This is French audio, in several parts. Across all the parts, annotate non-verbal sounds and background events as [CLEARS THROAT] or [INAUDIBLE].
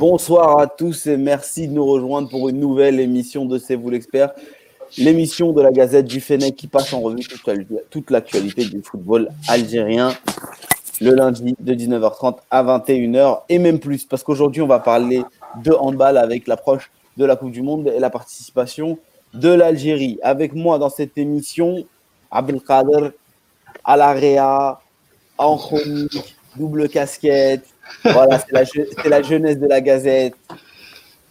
Bonsoir à tous et merci de nous rejoindre pour une nouvelle émission de C'est vous l'expert, l'émission de la Gazette du Fennec qui passe en revue toute l'actualité du football algérien le lundi de 19h30 à 21h et même plus parce qu'aujourd'hui on va parler de handball avec l'approche de la Coupe du Monde et la participation de l'Algérie. Avec moi dans cette émission, Abdelkader, Alarea, chronique, double casquette. Voilà, c'est la, jeunesse de la Gazette.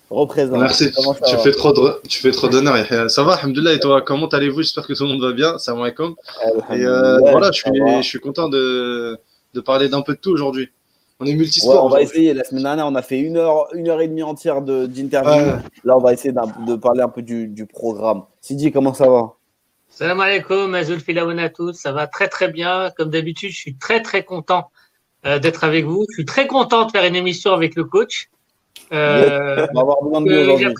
Représente. Merci. Tu fais, trop de, tu fais trop d'honneur. Ça va, Alhamdoulilah, et toi, comment allez-vous? J'espère que tout le monde va bien. Salam alaikum. Et euh, voilà, je suis, je suis content de, de parler d'un peu de tout aujourd'hui. On est multisport. on va essayer. La semaine dernière, on a fait une heure, une heure et demie entière d'interview. Là, on va essayer de parler un peu du, du programme. Sidi, comment ça va? Salam alaikum, Azul à tous. Ça va très très bien. Comme d'habitude, je suis très très content d'être avec vous. Je suis très content de faire une émission avec le coach. Euh, on va avoir besoin de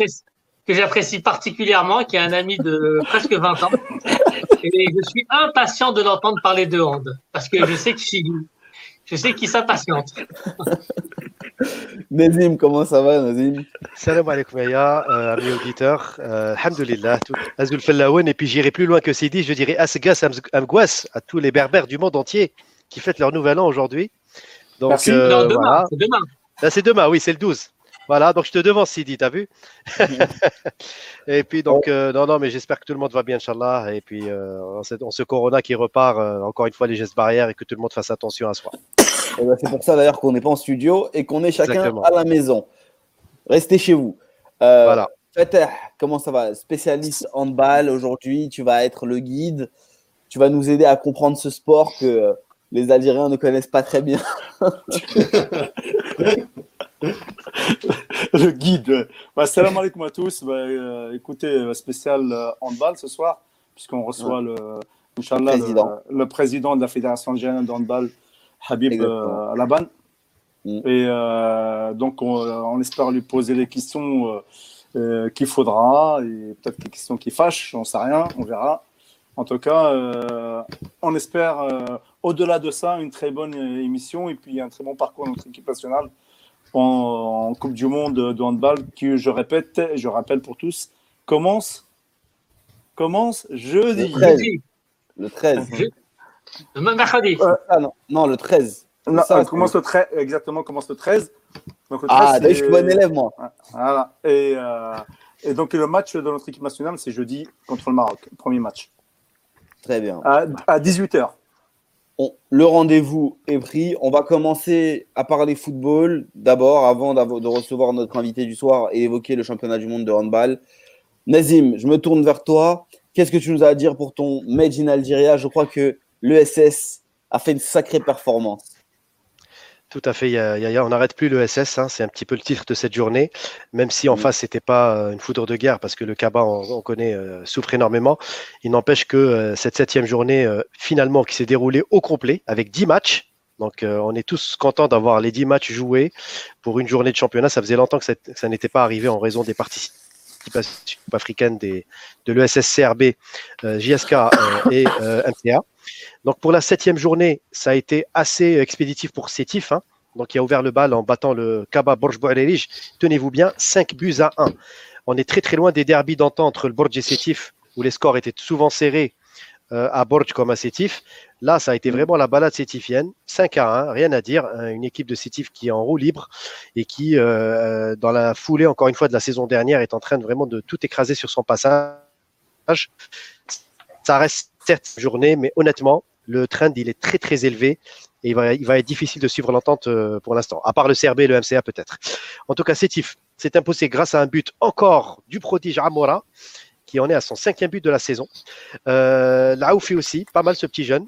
que j'apprécie particulièrement, qui est un ami de [LAUGHS] presque 20 ans. Et je suis impatient de l'entendre parler de hand, parce que je sais que je sais qu'il s'impatiente. [LAUGHS] Nazim, comment ça va, Nazim? Salam alaikum, euh, amis auditeurs. Euh, alhamdulillah, Azul. Et puis j'irai plus loin que Sidi, je dirais Asgas Amgwas à tous les berbères du monde entier qui fêtent leur nouvel an aujourd'hui. Donc, euh, demain, c'est demain. Là, c'est demain, oui, c'est le 12. Voilà, donc je te devance, Sidi, t'as vu [LAUGHS] Et puis, donc, euh, non, non, mais j'espère que tout le monde va bien, Inch'Allah. Et puis, euh, on ce corona qui repart, euh, encore une fois, les gestes barrières et que tout le monde fasse attention à soi. Ben, c'est pour ça, d'ailleurs, qu'on n'est pas en studio et qu'on est chacun à la maison. Restez chez vous. voilà. Comment ça va? Spécialiste handball aujourd'hui, tu vas être le guide. Tu vas nous aider à comprendre ce sport que les Algériens ne connaissent pas très bien. le guide. Bah, salam alaikum à tous. Bah, euh, écoutez, euh, spécial euh, handball ce soir, puisqu'on reçoit le, président. Le, président de la Fédération algérienne de handball, Habib Laban. Mm. Et donc, on, espère lui poser les questions qu'il faudra, et peut-être des questions qui fâchent, on sait rien, on verra. En tout cas, on espère, au-delà de ça, une très bonne émission et puis un très bon parcours de notre équipe nationale en, Coupe du Monde de handball qui, je répète, je rappelle pour tous, commence, commence jeudi. Le 13. Le mercredi. Euh, ah, non, non, le 13. Non, ça, commence le 13, exactement, commence le 13. Donc, le 13 ah, je suis bon élève, moi. Voilà. Et, euh, et, donc, le match de notre équipe nationale, c'est jeudi contre le Maroc, premier match. Très bien. À, à 18h le rendez-vous est pris. On va commencer à parler football d'abord, avant de recevoir notre invité du soir et évoquer le championnat du monde de handball. Nazim, je me tourne vers toi. Qu'est-ce que tu nous as à dire pour ton Made in Algeria? Je crois que l'ESS a fait une sacrée performance. Tout à fait, on n'arrête plus le SS, hein, c'est un petit peu le titre de cette journée, même si en mm. face, ce n'était pas euh, une foudre de guerre, parce que le Kaba, on, connaît, euh, souffre énormément. Il n'empêche que euh, cette septième journée, finalement, qui s'est déroulée au complet, avec 10 matchs, donc on est tous contents d'avoir les 10 matchs joués pour une journée de championnat. Ça faisait longtemps que ça, n'était pas arrivé en raison des participations africaines des, de l'ESS CRB, JSK et MTA. Donc pour la septième journée, ça a été assez expéditif pour Sétif. Hein. Donc il a ouvert le bal en battant le Kaba Borj Tenez-vous bien, 5 buts à 1. On est très très loin des derbies d'antan entre le Borj et Sétif, où les scores étaient souvent serrés euh, à Borj comme à Sétif. Là, ça a été vraiment la balade sétifienne, 5 à 1, rien à dire. Hein. Une équipe de Sétif qui est en roue libre et qui, euh, dans la foulée, encore une fois, de la saison dernière, est en train de vraiment de tout écraser sur son passage. Ça reste cette journée, mais honnêtement, le trend il est très très élevé et il va, il va être difficile de suivre l'entente euh, pour l'instant, à part le CRB et le MCA peut-être. En tout cas, Sétif s'est imposé grâce à un but encore du prodige Amora, qui en est à son cinquième but de la saison. Euh, Laoufi aussi, pas mal ce petit jeune,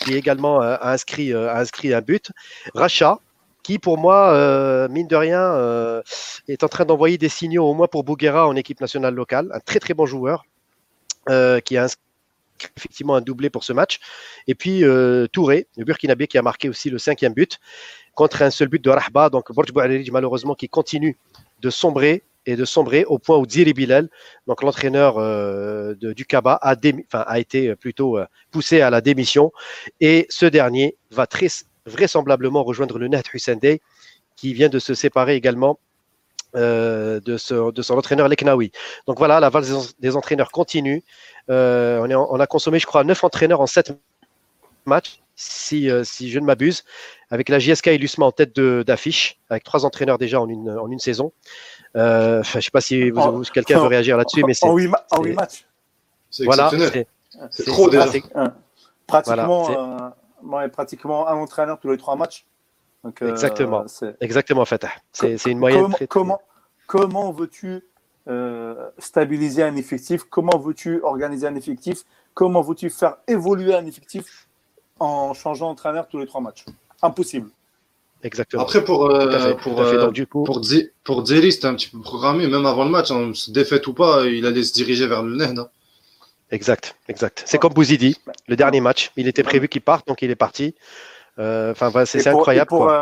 qui également euh, a, inscrit, euh, a inscrit un but. Racha, qui pour moi, mine de rien, est en train d'envoyer des signaux au moins pour Bouguera en équipe nationale locale, un très très bon joueur, qui a inscrit effectivement un doublé pour ce match. Et puis euh, Touré, le Burkinabé, qui a marqué aussi le cinquième but contre un seul but de Rahba. Donc Borj malheureusement, qui continue de sombrer et de sombrer au point où Dziri Bilal, donc l'entraîneur euh, du Kaba, a, été plutôt euh, poussé à la démission. Et ce dernier va très vraisemblablement rejoindre le Net Hussein qui vient de se séparer également de, de, son entraîneur Leknaoui. Donc voilà, la valse des, entraîneurs continue. on, est, on, a consommé, je crois, 9 entraîneurs en 7 matchs, si, si je ne m'abuse, avec la JSK et l'USMA en tête d'affiche, avec trois entraîneurs déjà en une, en une saison. Euh, je ne sais pas si quelqu'un veut réagir là-dessus, mais c'est. En 8, matchs. C'est voilà, C'est trop déjà. Pratiquement, euh, pratiquement un entraîneur tous les trois matchs. Donc, euh, Exactement. Exactement, Fatah. C'est une moyenne. Comment, comment, comment veux-tu stabiliser un effectif? Comment veux-tu organiser un effectif? Comment veux-tu faire évoluer un effectif en changeant d'entraîneur tous les trois matchs? Impossible. Exactement. Après, pour, euh, pour, euh, pour, pour c'était un petit peu programmé, même avant le match, hein, défaite ou pas, il allait se diriger vers le NED. Hein. Exact, exact. C'est comme Bouzidi, le dernier match. Il était prévu qu'il parte, donc il est parti. Euh, c'est incroyable. Et pour,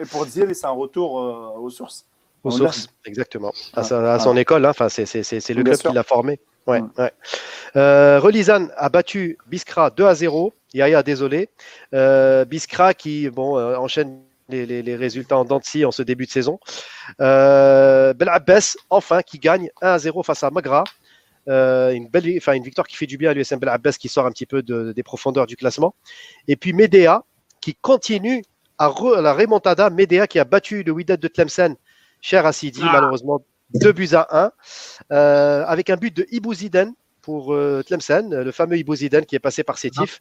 et pour c'est un retour aux sources. Aux sources, exactement. À, son école, hein. c'est le club qui l'a formé. Ouais, ouais. a battu Biskra 2 à 0. Yaya, désolé. Euh, Biskra qui bon, euh, enchaîne les, résultats en Dancy en ce début de saison. Euh, Abbas, enfin, qui gagne 1 à 0 face à Magra. Euh, une, belle, une victoire qui fait du bien à l'USM Bel Abbas qui sort un petit peu des profondeurs du classement. Et puis Medea qui continue à, la remontada. Medea qui a battu le Wydad de Tlemcen, cher Assidi, ah. malheureusement 2 buts à 1, avec un but de Ibouziden pour euh, Tlemcen, le fameux Ibo Zidane qui est passé par Sétif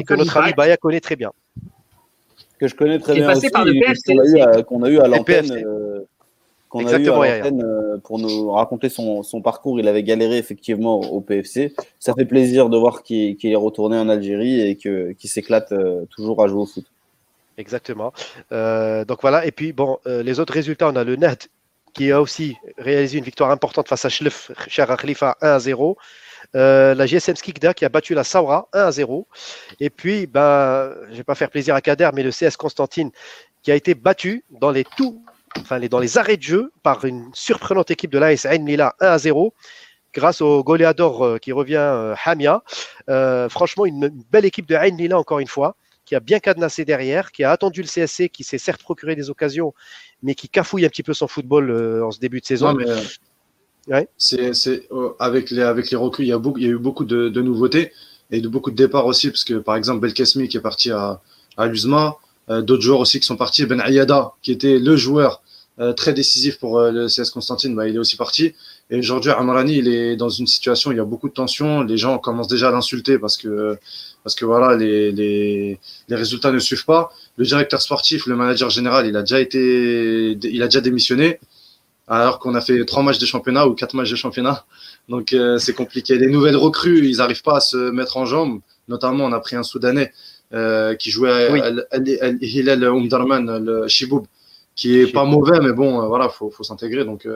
et que notre ami Baya connaît très bien. Que je connais très bien aussi, qu'on a, eu à l'antenne. Euh, qu'on a eu à euh, pour nous raconter son, son, parcours. Il avait galéré effectivement au PFC. Ça fait plaisir de voir qu'il est retourné en Algérie et qu'il s'éclate toujours à jouer au foot. Exactement. donc voilà. Et puis bon, les autres résultats, on a le Net qui a aussi réalisé une victoire importante face à Schlef, Cher Khalifa 1 à 0. Euh, la GSM Skikda qui a battu la Saura 1 à 0. Et puis, ben, je ne vais pas faire plaisir à Kader, mais le CS Constantine qui a été battu dans les tout, enfin, dans les arrêts de jeu par une surprenante équipe de l'AS Ain Lila 1 à 0 grâce au goléador euh, qui revient euh, Hamia. franchement, une, belle équipe de Ain Lila encore une fois qui a bien cadenassé derrière, qui a attendu le CSC, qui s'est certes procuré des occasions, mais qui cafouille un petit peu son football en ce début de saison. mais, c'est, euh, avec, les, avec les recrues, il y, a beaucoup, il y a eu beaucoup de, nouveautés et de beaucoup de départs aussi, parce que par exemple, Belkesmi qui est parti à, à l'USMA, euh, d'autres joueurs aussi qui sont partis. Ben Ayada, qui était le joueur euh, très décisif pour le CS Constantine, bah, il est aussi parti. Et aujourd'hui, Amrani, il est dans une situation où il y a beaucoup de tensions. Les gens commencent déjà à l'insulter parce que, parce que voilà, les, les, les résultats ne suivent pas. Le directeur sportif, le manager général, il a déjà été, il a déjà démissionné alors qu'on a fait trois matchs de championnat ou quatre matchs de championnat. Donc euh, c'est compliqué. Les nouvelles recrues, ils n'arrivent pas à se mettre en jambes. Notamment, on a pris un Soudanais euh, qui jouait à Hilal Umdarman, le Chiboub, qui est pas mauvais, mais bon, euh, voilà, faut, faut s'intégrer. Donc,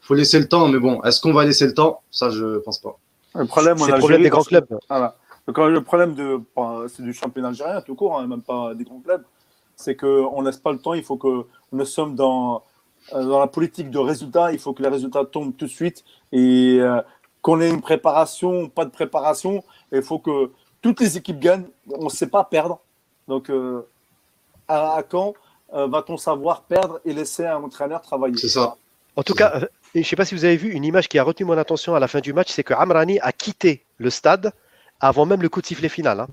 faut laisser le temps. Mais bon, est-ce qu'on va laisser le temps? Ça, je pense pas. Le problème, c'est le problème des grands clubs. le problème de, c'est du championnat algérien tout court, hein, même pas des grands clubs. C'est qu'on laisse pas le temps. Il faut que nous sommes dans euh, dans la politique de résultats, il faut que les résultats tombent tout de suite et euh, qu'on ait une préparation, pas de préparation. Il faut que toutes les équipes gagnent. On ne sait pas perdre. Donc, euh, à, quand va-t-on savoir perdre et laisser un entraîneur travailler? C'est ça. En tout cas, je ne sais pas si vous avez vu une image qui a retenu mon attention à la fin du match, c'est que Amrani a quitté le stade avant même le coup de sifflet final. Hein.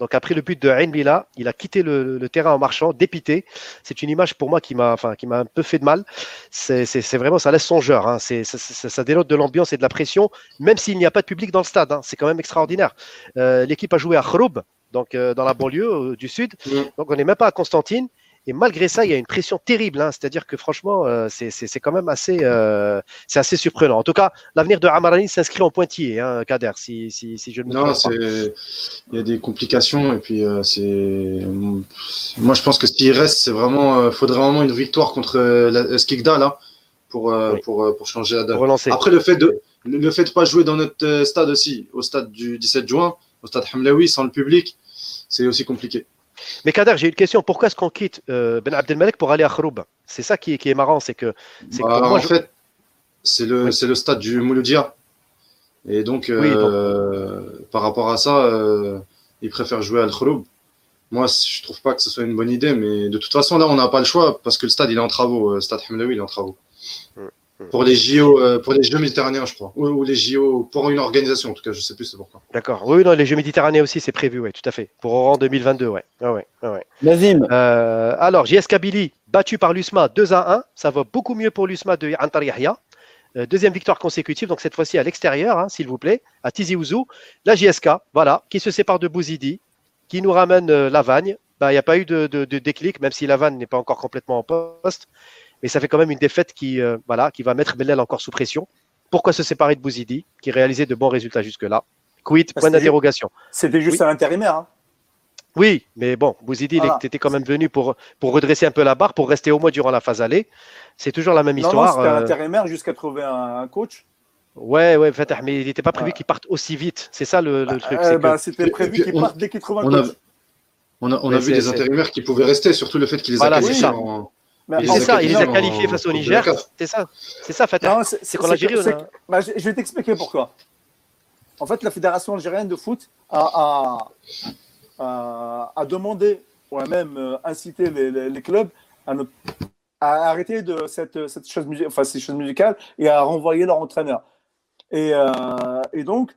Donc après le but de Ain Bila, il a quitté le, terrain en marchant, dépité. C'est une image pour moi qui m'a, enfin, qui m'a un peu fait de mal. C'est, vraiment, ça laisse songeur. Hein. C'est, ça, ça, dénote de l'ambiance et de la pression, même s'il n'y a pas de public dans le stade. Hein. C'est quand même extraordinaire. Euh, l'équipe a joué à Khroub, donc euh, dans la banlieue euh, du sud. Mm. Donc on n'est même pas à Constantine. Et malgré ça, il y a une pression terrible. Hein. C'est-à-dire que franchement, euh, c'est quand même assez, euh, c'est assez surprenant. En tout cas, l'avenir de Amarani s'inscrit en pointillé, hein, Kader, si, si, si je ne me trompe pas. Non, il y a des complications. Et puis, euh, c'est. Moi, je pense que ce qui reste, c'est vraiment. Il faudrait vraiment une victoire contre la Skikda, là, pour, pour, pour changer la donne. Après, le fait de le fait de pas jouer dans notre stade aussi, au stade du 17 juin, au stade Hamlaoui, sans le public, c'est aussi compliqué. Mais Kader, j'ai une question. Pourquoi est-ce qu'on quitte euh, Ben Abdelmalek pour aller à Khroub C'est ça qui est, qui est, marrant, c'est que. Bah, en fait, c'est le, le stade du Mouloudia. Et donc, euh, par rapport à ça, euh, il préfère jouer à Khroub. Moi, je trouve pas que ce soit une bonne idée, mais de toute façon, là, on n'a pas le choix parce que le stade, il est en travaux. Le stade Hamlaoui, il est en travaux. Pour les JO, euh, pour les Jeux méditerranéens, je crois. Ou, les JO, pour une organisation, en tout cas, je ne sais plus c'est pourquoi. D'accord. Oui, non, les Jeux méditerranéens aussi, c'est prévu, oui, tout à fait. Pour Oran 2022, ouais. Ah ouais, ah ouais. Nazim. Euh, alors, JS Billy, battu par l'USMA 2 à 1. Ça va beaucoup mieux pour l'USMA de Antar Yahya. Euh, deuxième victoire consécutive, donc cette fois-ci à l'extérieur, hein, s'il vous plaît, à Tizi Ouzou. La JSK, voilà, qui se sépare de Bouzidi, qui nous ramène Lavagne. Bah, il n'y a pas eu de, de, de déclic, même si Lavagne n'est pas encore complètement en poste mais ça fait quand même une défaite qui, euh, voilà, qui va mettre Bellel encore sous pression. Pourquoi se séparer de Bouzidi, qui réalisait de bons résultats jusque-là? Quid? Point d'interrogation. C'était juste un intérimaire. Hein. Oui, mais bon, Bouzidi il était quand même venu pour, pour redresser un peu la barre, pour rester au moins durant la phase aller. C'est toujours la même histoire. C'était un euh, intérimaire jusqu'à trouver un, coach. Ouais, ouais, Fatah, mais il n'était pas prévu qu'il parte aussi vite. C'est ça le, bah, truc. Euh, bah, c'était prévu qu'il parte dès qu'il trouve un coach. on a, on a vu des intérimaires qui pouvaient rester, surtout le fait qu'il les a qualifiés en, c'est ça, il les a qualifiés face au Niger. C'est ça, c'est ça, Fatah. C'est qu'on Algérie, bah, je vais t'expliquer pourquoi. En fait, la Fédération algérienne de foot a, a, a, demandé, ou a même euh, incité les, les, clubs à, ne, à, arrêter de cette, cette chose, enfin, ces choses musicales et à renvoyer leur entraîneur. Et, euh, et donc,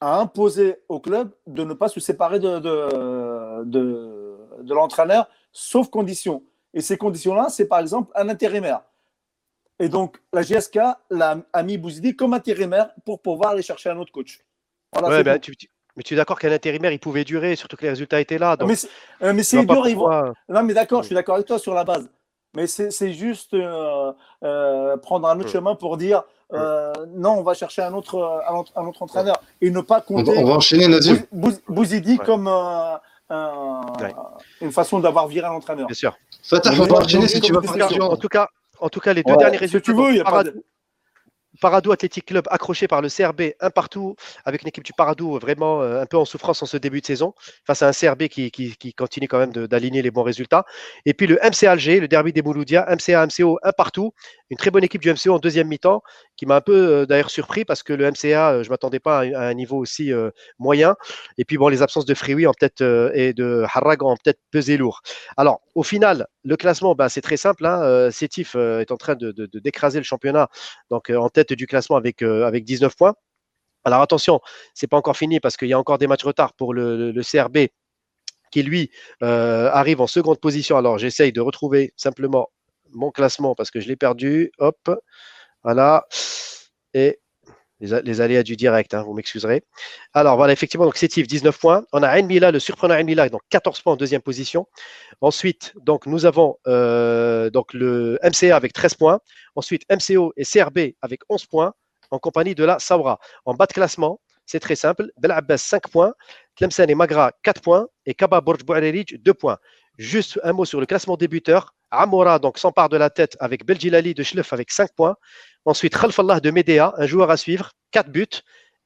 à imposer au club de ne pas se séparer de, de, de, de l'entraîneur, sauf condition. Et ces conditions-là, c'est par exemple un intérimaire. Et donc, la GSK a mis Bouzidi comme intérimaire pour pouvoir aller chercher un autre coach. Voilà, bah, mais tu es d'accord qu'un intérimaire, il pouvait durer, surtout que les résultats étaient là. mais c'est euh, dur. Ils vont... Non, mais d'accord, je suis d'accord avec toi sur la base. Mais c'est juste euh, euh, prendre un autre chemin pour dire non, on va chercher un autre, un autre, entraîneur et ne pas compter. On va, enchaîner, Nazim. Bouzidi comme une façon d'avoir viré un entraîneur. Bien sûr. On va enchaîner si tu veux. En tout cas, en tout cas, les deux derniers résultats. Si tu veux, il y a pas Paradou Athletic Club accroché par le CRB un partout avec une équipe du Paradou vraiment euh, un peu en souffrance en ce début de saison face à un CRB qui, continue quand même d'aligner les bons résultats. Et puis le MC Alger, le derby des Mouloudia, MCA, MCO un partout. Une très bonne équipe du MCO en deuxième mi-temps qui m'a un peu euh, d'ailleurs surpris parce que le MCA, euh, je ne m'attendais pas à, un niveau aussi moyen. Et puis bon, les absences de Frioui peut-être et de Harrag ont peut-être pesé lourd. Alors au final, le classement, bah, c'est très simple. Hein. Sétif est en train de d'écraser le championnat, donc en tête du classement avec, euh, avec 19 points. Alors attention, c'est pas encore fini parce qu'il y a encore des matchs retard pour le, CRB qui lui euh, arrive en seconde position. Alors j'essaye de retrouver simplement mon classement parce que je l'ai perdu. Hop, voilà. Et les, aléas du direct, hein, vous m'excuserez. Alors voilà, effectivement, donc Sétif, 19 points. On a Enmila, le surprenant Enmila, donc 14 points en deuxième position. Ensuite, donc nous avons euh, donc le MCA avec 13 points. Ensuite, MCO et CRB avec 11 points en compagnie de la Saura. En bas de classement, c'est très simple. Bel Abbas, 5 points. Tlemcen et Magra, 4 points. Et Kaba Borj 2 points. Juste un mot sur le classement débuteur. Amora donc s'empare de la tête avec Beljilali de Schleff avec 5 points. Ensuite, Khalfallah de Medea, un joueur à suivre, 4 buts.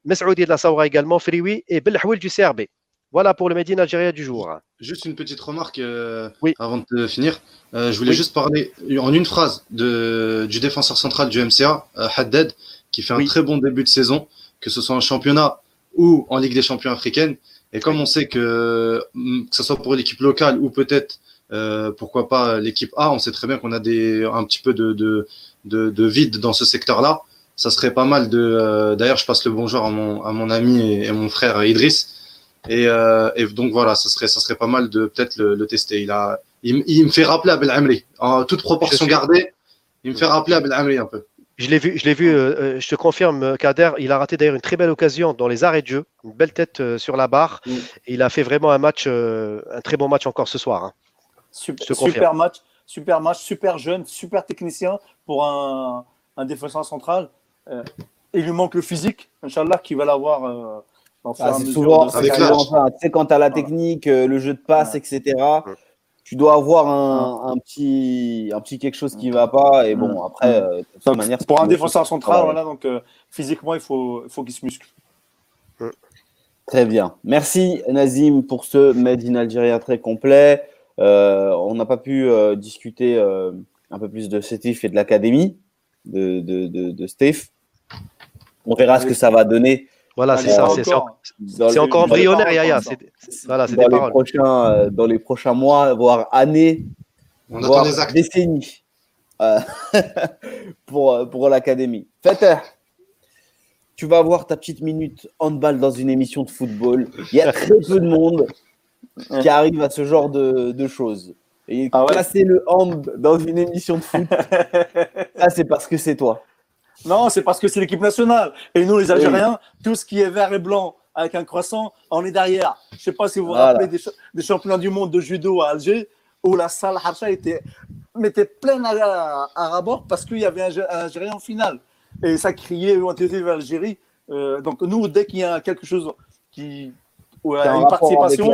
Mesoudi de la Saoura également, Frioui et Belhouil du CRB. Voilà pour le Medina Algérie du jour. Juste une petite remarque euh, avant de finir. Euh, je voulais juste parler en une phrase de, du défenseur central du MCA, euh, Haddad, qui fait un très bon début de saison, que ce soit en championnat ou en Ligue des champions africaine. Et comme on sait que, mm, que ce soit pour l'équipe locale ou peut-être pourquoi pas l'équipe A, on sait très bien qu'on a des, un petit peu de, de, de, vide dans ce secteur-là. Ça serait pas mal de. Euh, d'ailleurs, je passe le bonjour à mon, à mon ami et, mon frère Idriss. Et, euh, et, donc voilà, ça serait, ça serait pas mal de peut-être le, tester. Il, a, il, il, me fait rappeler Abel Amri. En toute proportion gardée, il me fait rappeler Abel Amri un peu. Je l'ai vu, je l'ai vu. Euh, je te confirme, Kader. Il a raté d'ailleurs une très belle occasion dans les arrêts de jeu, une belle tête sur la barre. Mm. il a fait vraiment un match, un très bon match encore ce soir. Hein. Super, super match, super match, super jeune, super technicien pour un, un défenseur central. Euh, il lui manque le physique, Inch'Allah, qui va l'avoir. Euh, ah, c'est souvent, tu sais, quand tu as la technique, euh, le jeu de passe, etc., tu dois avoir un, un, petit, un petit quelque chose qui ne va pas. Et bon, après, de toute manière. Pour un défenseur central, voilà, donc physiquement, il faut, il faut qu'il se muscle. Très bien. Merci Nazim pour ce Made in Algeria très complet. On n'a pas pu discuter un peu plus de Sétif et de l'académie de, de, de, de Steph. On verra ce que ça va donner. Voilà, c'est ça. C'est encore embryonnaire, Yaya. Voilà, dans, les prochains, euh, dans les prochains mois, voire années, On voire décennies. Euh, [LAUGHS] pour, pour l'académie. Fetter, tu vas avoir ta petite minute handball dans une émission de football. Il y a très peu de monde qui arrive à ce genre de, choses. Et ah passer le hand dans une émission de foot, [LAUGHS] ça c'est parce que c'est toi. Non, c'est parce que c'est l'équipe nationale. Et nous, les Algériens, tout ce qui est vert et blanc avec un croissant, on est derrière. Je ne sais pas si vous vous rappelez des, championnats du monde de judo à Alger, où la salle Harsha était, mettait pleine à, à, parce qu'il y avait un, Algérien en finale. Et ça criait vers l'Algérie. Euh, donc nous, dès qu'il y a quelque chose qui... Ou, une participation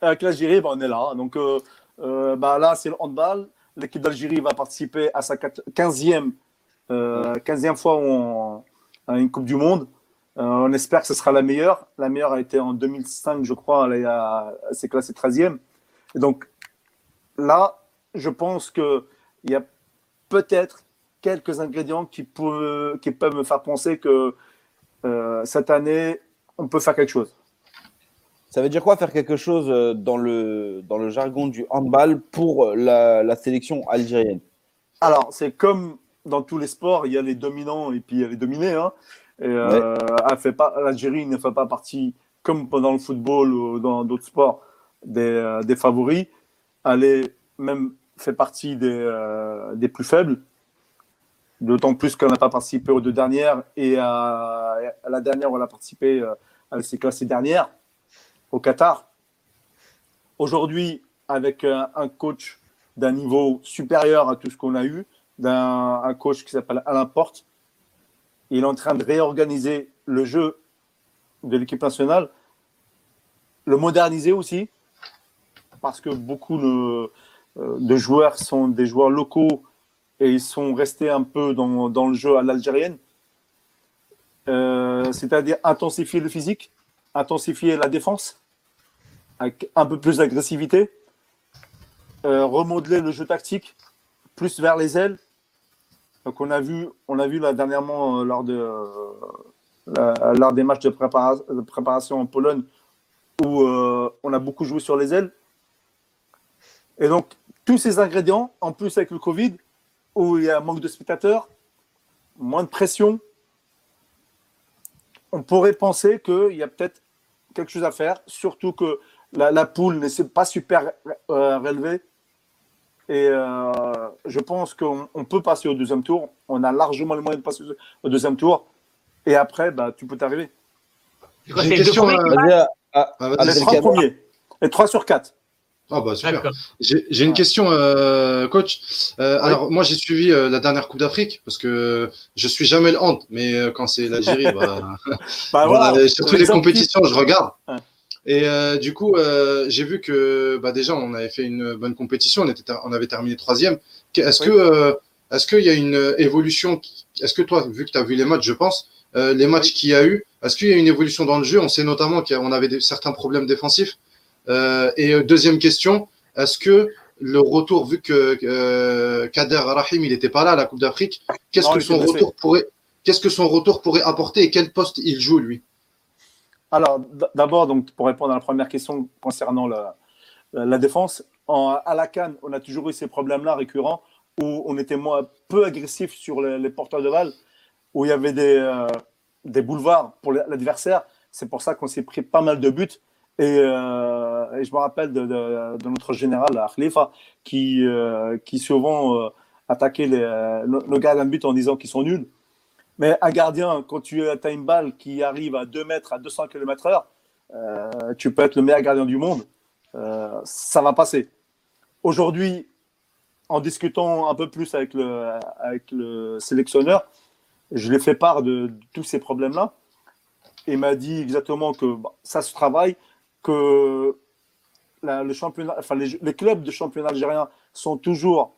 avec l'Algérie, ben, on est là. Donc euh, euh, bah, là, c'est le handball. L'équipe d'Algérie va participer à sa 15e, 15e fois à une Coupe du Monde. on espère que ce sera la meilleure. La meilleure a été en 2005, je crois. Elle s'est classée 13e. Et donc là, je pense qu'il y a peut-être quelques ingrédients qui peuvent, qui peuvent me faire penser que cette année, on peut faire quelque chose. Ça veut dire quoi faire quelque chose euh, dans le, dans le jargon du handball pour la, la sélection algérienne? Alors, c'est comme dans tous les sports, il y a les dominants et puis il y a les dominés. Hein. Euh, L'Algérie ne fait pas partie, comme pendant le football ou dans d'autres sports, des, euh, des, favoris. Elle est même fait partie des, des plus faibles. D'autant plus qu'elle n'a pas participé aux deux dernières et à, la dernière, elle a participé, elle s'est classée dernière au Qatar. Aujourd'hui, avec un, coach d'un niveau supérieur à tout ce qu'on a eu, d'un un coach qui s'appelle Alain Porte, il est en train de réorganiser le jeu de l'équipe nationale, le moderniser aussi, parce que beaucoup de, de, joueurs sont des joueurs locaux et ils sont restés un peu dans, dans le jeu à l'algérienne. Euh, c'est-à-dire intensifier le physique, intensifier la défense avec un peu plus d'agressivité, euh, remodeler le jeu tactique plus vers les ailes. Donc on a vu, on a vu là dernièrement euh, lors, de, euh, lors des matchs de, préparation en Pologne où on a beaucoup joué sur les ailes. Et donc tous ces ingrédients, en plus avec le Covid, où il y a un manque de spectateurs, moins de pression, on pourrait penser qu'il y a peut-être quelque chose à faire, surtout que la, poule n'est pas super euh, relevée. Et euh, je pense qu'on peut passer au deuxième tour. On a largement le moyen de passer au deuxième tour. Et après, bah, tu peux t'arriver. J'ai une question. Euh, ah, les trois premiers. Et trois sur quatre. Ah bah super. J'ai une question, coach. Alors moi j'ai suivi la dernière Coupe d'Afrique parce que je suis jamais le hand, mais quand c'est l'Algérie, [LAUGHS] bah, bah [LAUGHS] voilà, surtout les compétitions, je regarde. Et euh, du coup, euh, j'ai vu que bah, déjà, on avait fait une bonne compétition, on, était, on avait terminé troisième. Est-ce que euh, est-ce qu'il y a une évolution Est-ce que toi, vu que tu as vu les matchs, je pense, les matchs qu'il y a eu, est-ce qu'il y a une évolution dans le jeu? On sait notamment qu'on avait certains problèmes défensifs. et deuxième question, est-ce que le retour, vu que Kader Rahim, il n'était pas là à la Coupe d'Afrique, qu'est-ce que son retour pourrait qu'est-ce que son retour pourrait apporter et quel poste il joue lui? Alors, d'abord, donc, pour répondre à la première question concernant la, défense, à la Cannes, on a toujours eu ces problèmes-là récurrents où on était moins, peu agressif sur les, porteurs de balles, où il y avait des, euh, boulevards pour l'adversaire. C'est pour ça qu'on s'est pris pas mal de buts. Et, euh, je me rappelle de, de, notre général, Khalifa, qui, euh, qui souvent attaquait les, nos gars d'un but en disant qu'ils sont nuls. Mais un gardien, quand tu as une balle qui arrive à 2 mètres, à 200 km/h, euh, tu peux être le meilleur gardien du monde. Euh, ça va passer. Aujourd'hui, en discutant un peu plus avec le, sélectionneur, je lui ai fait part de, tous ces problèmes-là. Et m'a dit exactement que bah, ça se travaille, que les, les, clubs de championnat algérien sont toujours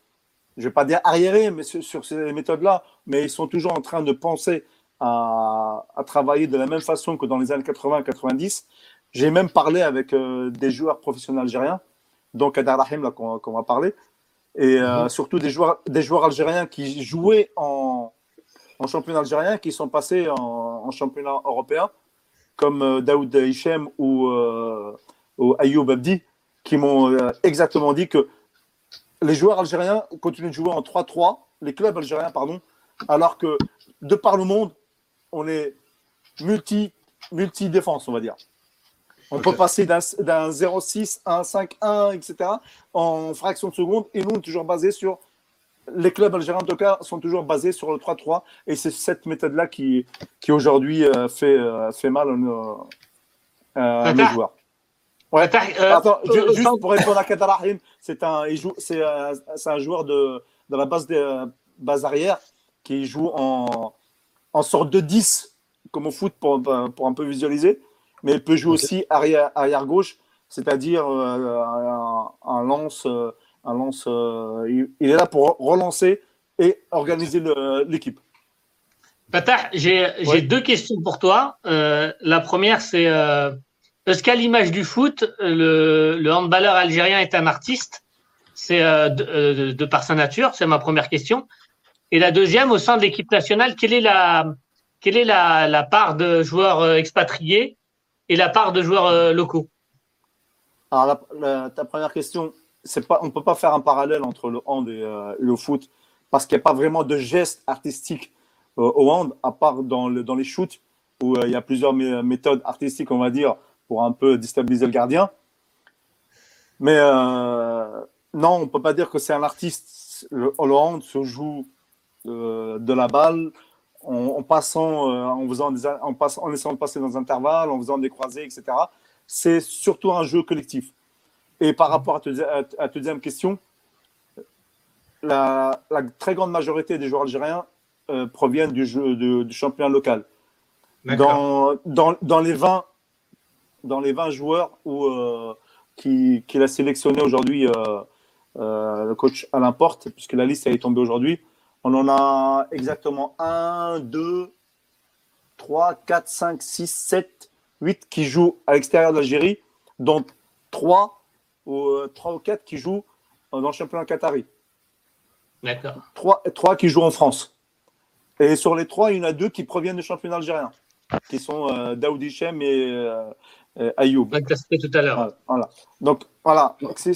je ne vais pas dire arriérés mais sur, ces méthodes-là, mais ils sont toujours en train de penser à, travailler de la même façon que dans les années 80-90. J'ai même parlé avec euh, des joueurs professionnels algériens, donc Adar Rahim, qu'on va parler, et euh, mhm. surtout des joueurs, des joueurs algériens qui jouaient en, championnat algérien, qui sont passés en, championnat européen, comme euh, Daoud Hichem ou, ou Ayoub Abdi, qui m'ont exactement dit que les joueurs algériens continuent de jouer en 3-3, les clubs algériens, pardon, alors que de par le monde, on est multi, multi-défense, on va dire. On peut passer d'un 0,6 à un 5-1, etc. en fraction de seconde. Et nous, on est toujours basé sur. Les clubs algériens, en tout cas, sont toujours basés sur le 3-3. Et c'est cette méthode-là qui, qui aujourd'hui euh, fait, euh, fait mal à nos, euh, joueurs. Ouais. Attends, juste pour répondre à Katarahim, c'est un, c'est, un joueur de, de la base, de, base arrière qui joue en, en sorte de 10, comme au foot, pour, pour un peu visualiser mais il peut jouer aussi arrière, arrière gauche, c'est-à-dire euh, un, lance. un lance euh, il, est là pour relancer et organiser l'équipe. Patah, j'ai deux questions pour toi. Euh, la première, c'est est-ce qu'à l'image du foot, le, le, handballeur algérien est un artiste C'est de, de, par sa nature, c'est ma première question. Et la deuxième, au sein de l'équipe nationale, quelle est la, quelle est la, la part de joueurs expatriés et la part de joueurs euh, locaux? Alors, ta première question, pas, on ne peut pas faire un parallèle entre le hand et, euh, le foot parce qu'il n'y a pas vraiment de gestes artistiques euh, au hand, à part dans, le, dans les shoots où il y a plusieurs méthodes artistiques, on va dire, pour un peu déstabiliser le gardien. Mais non, on ne peut pas dire que c'est un artiste. Le, hand se joue de la balle, en, passant, euh, en, faisant en, passant, en essayant de passer dans un intervalle, en faisant des croisés, etc. C'est surtout un jeu collectif. Et par rapport à ta, deuxième question, la, très grande majorité des joueurs algériens euh, proviennent du, jeu, du championnat local. Dans, dans, dans, les 20, dans les 20 joueurs où, euh, qu'il qui a sélectionné aujourd'hui le coach Alain Porte, puisque la liste est tombée aujourd'hui, on en a exactement 1, 2, 3, 4, 5, 6, 7, 8 qui jouent à l'extérieur de l'Algérie, dont 3 ou, 3 ou 4 qui jouent dans le championnat qatari. D'accord. 3, 3 qui jouent en France. Et sur les 3, il y en a 2 qui proviennent du championnat algérien, qui sont euh, Daoud Hichem et euh, Ayoub. tout à l'heure. Voilà. Donc, voilà. c'est,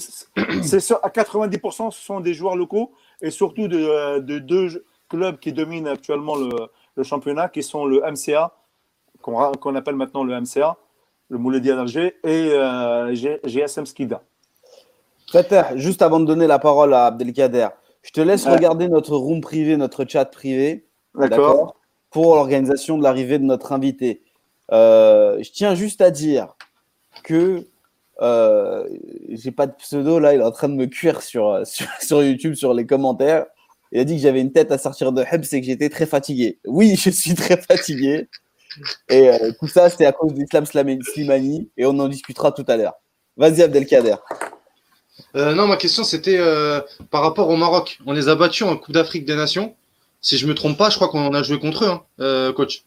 à 90%, ce sont des joueurs locaux et surtout de, deux clubs qui dominent actuellement le, championnat, qui sont le MCA, qu'on appelle maintenant le MCA, le Mouledia d'Alger, et euh, GSM Skida. juste avant de donner la parole à Abdelkader, je te laisse regarder notre room privé, notre chat privé. D'accord. Pour l'organisation de l'arrivée de notre invité. Euh, je tiens juste à dire que euh, j'ai pas de pseudo là, il est en train de me cuire sur, [LAUGHS] sur, YouTube, sur les commentaires. Il a dit que j'avais une tête à sortir de Hebs et que j'étais très fatigué. Oui, [LAUGHS] je suis très fatigué. Et euh, tout ça, c'est à cause d'Islam Slimani et on en discutera tout à l'heure. Vas-y, Abdelkader. Euh, non, ma question c'était euh, par rapport au Maroc. On les a battus en Coupe d'Afrique des Nations. Si je me trompe pas, je crois qu'on a joué contre eux, hein, coach.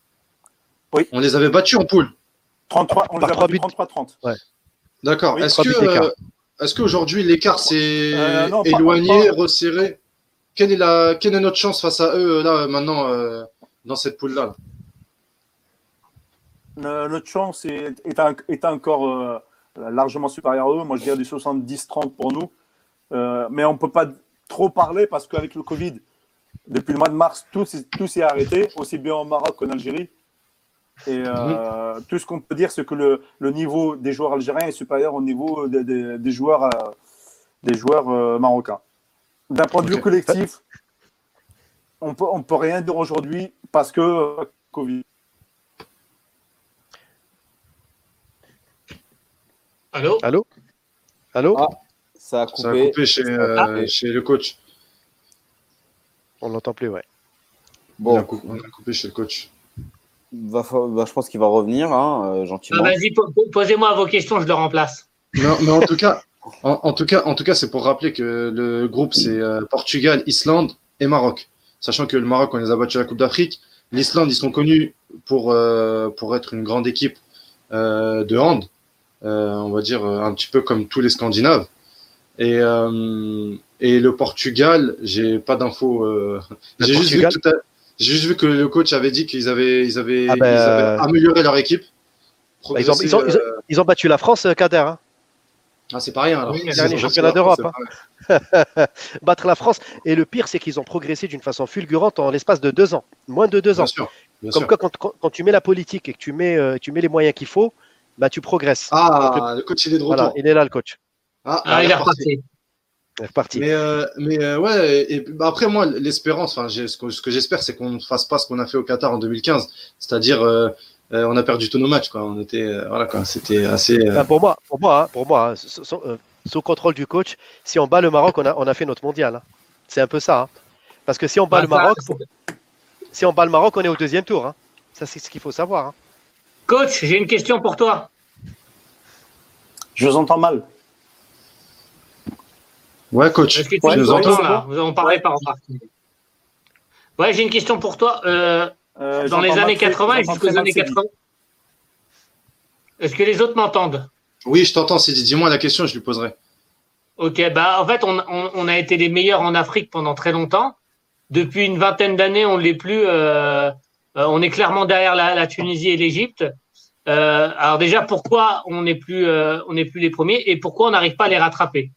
Oui. On les avait battus en poule. 33, on les a battus 33-30. Ouais. D'accord. est-ce que euh, est-ce qu'aujourd'hui l'écart s'est euh, éloigné, resserré? Quelle est, la, quelle est notre chance face à eux là maintenant euh, dans cette poule là, Notre chance est, est, encore largement supérieure à eux. Moi je dirais du 70-30 pour nous. mais on ne peut pas trop parler parce qu'avec le Covid, depuis le mois de mars, tout, tout s'est arrêté, aussi bien au Maroc qu'en Algérie. Et euh, tout ce qu'on peut dire, c'est que le, le, niveau des joueurs algériens est supérieur au niveau des joueurs, euh, des joueurs euh, marocains. D'un point de vue collectif, on peut, ne on peut rien dire aujourd'hui parce que Covid. Allô? Allô? Allô? Ah, ça, a coupé. ça a coupé chez, chez le coach. On l'entend plus, ouais. Bon. On a coupé chez le coach. Va, je pense qu'il va revenir, hein, euh, gentiment. Vas-y, posez-moi vos questions, je le remplace. Non, mais en tout cas, en, tout cas, en tout cas, c'est pour rappeler que le groupe c'est euh, Portugal, Islande et Maroc. Sachant que le Maroc, on les a battus à la Coupe d'Afrique. L'Islande, ils sont connus pour euh, pour être une grande équipe de hand, on va dire un petit peu comme tous les Scandinaves. Et et le Portugal, j'ai pas d'infos. j'ai juste vu tout à j'ai juste vu que le coach avait dit qu'ils avaient, ils avaient, ah ben, euh, amélioré leur équipe. Bah, ils, ont, ils, ont, ils, ont, battu la France, euh, Kader. Hein. Ah, c'est pas rien alors. dernier championnat d'Europe. Hein. [LAUGHS] Battre la France. Et le pire, c'est qu'ils ont progressé d'une façon fulgurante en l'espace de deux ans. Moins de deux ans. Comme quoi, quand, tu mets la politique et que tu mets, euh, tu mets les moyens qu'il faut, bah, tu progresses. Ah, le... coach, il est de retour. il est là, le coach. Ah, ah il est reparti. Reparti. Mais, euh, mais euh, ouais, et, bah, après, moi, l'espérance, ce que, ce que j'espère, c'est qu'on ne fasse pas ce qu'on a fait au Qatar en 2015. C'est-à-dire, on a perdu tous nos matchs. Quoi. On était, voilà, quoi. C'était assez. Pour moi, pour moi, hein, pour moi hein, sous, contrôle du coach, si on bat le Maroc, on a, on a fait notre mondial. Hein. C'est un peu ça. Parce que si on bat bah, le Maroc, si on bat le Maroc, on est au deuxième tour. Ça, c'est ce qu'il faut savoir. Hein. Coach, j'ai une question pour toi. Je vous entends mal. Ouais, coach. Que tu nous entends là Vous en parlez par Ouais, j'ai une question pour toi. Euh, euh, dans les années 80 et jusqu'aux années 80. Est-ce que les autres m'entendent? Oui, je t'entends. Dis-moi la question, je lui poserai. Ok, bah en fait, on, a été les meilleurs en Afrique pendant très longtemps. Depuis une vingtaine d'années, on ne l'est plus. Euh, euh, on est clairement derrière la, Tunisie et l'Égypte. Euh, alors déjà, pourquoi on n'est plus, euh, on n'est plus les premiers et pourquoi on n'arrive pas à les rattraper?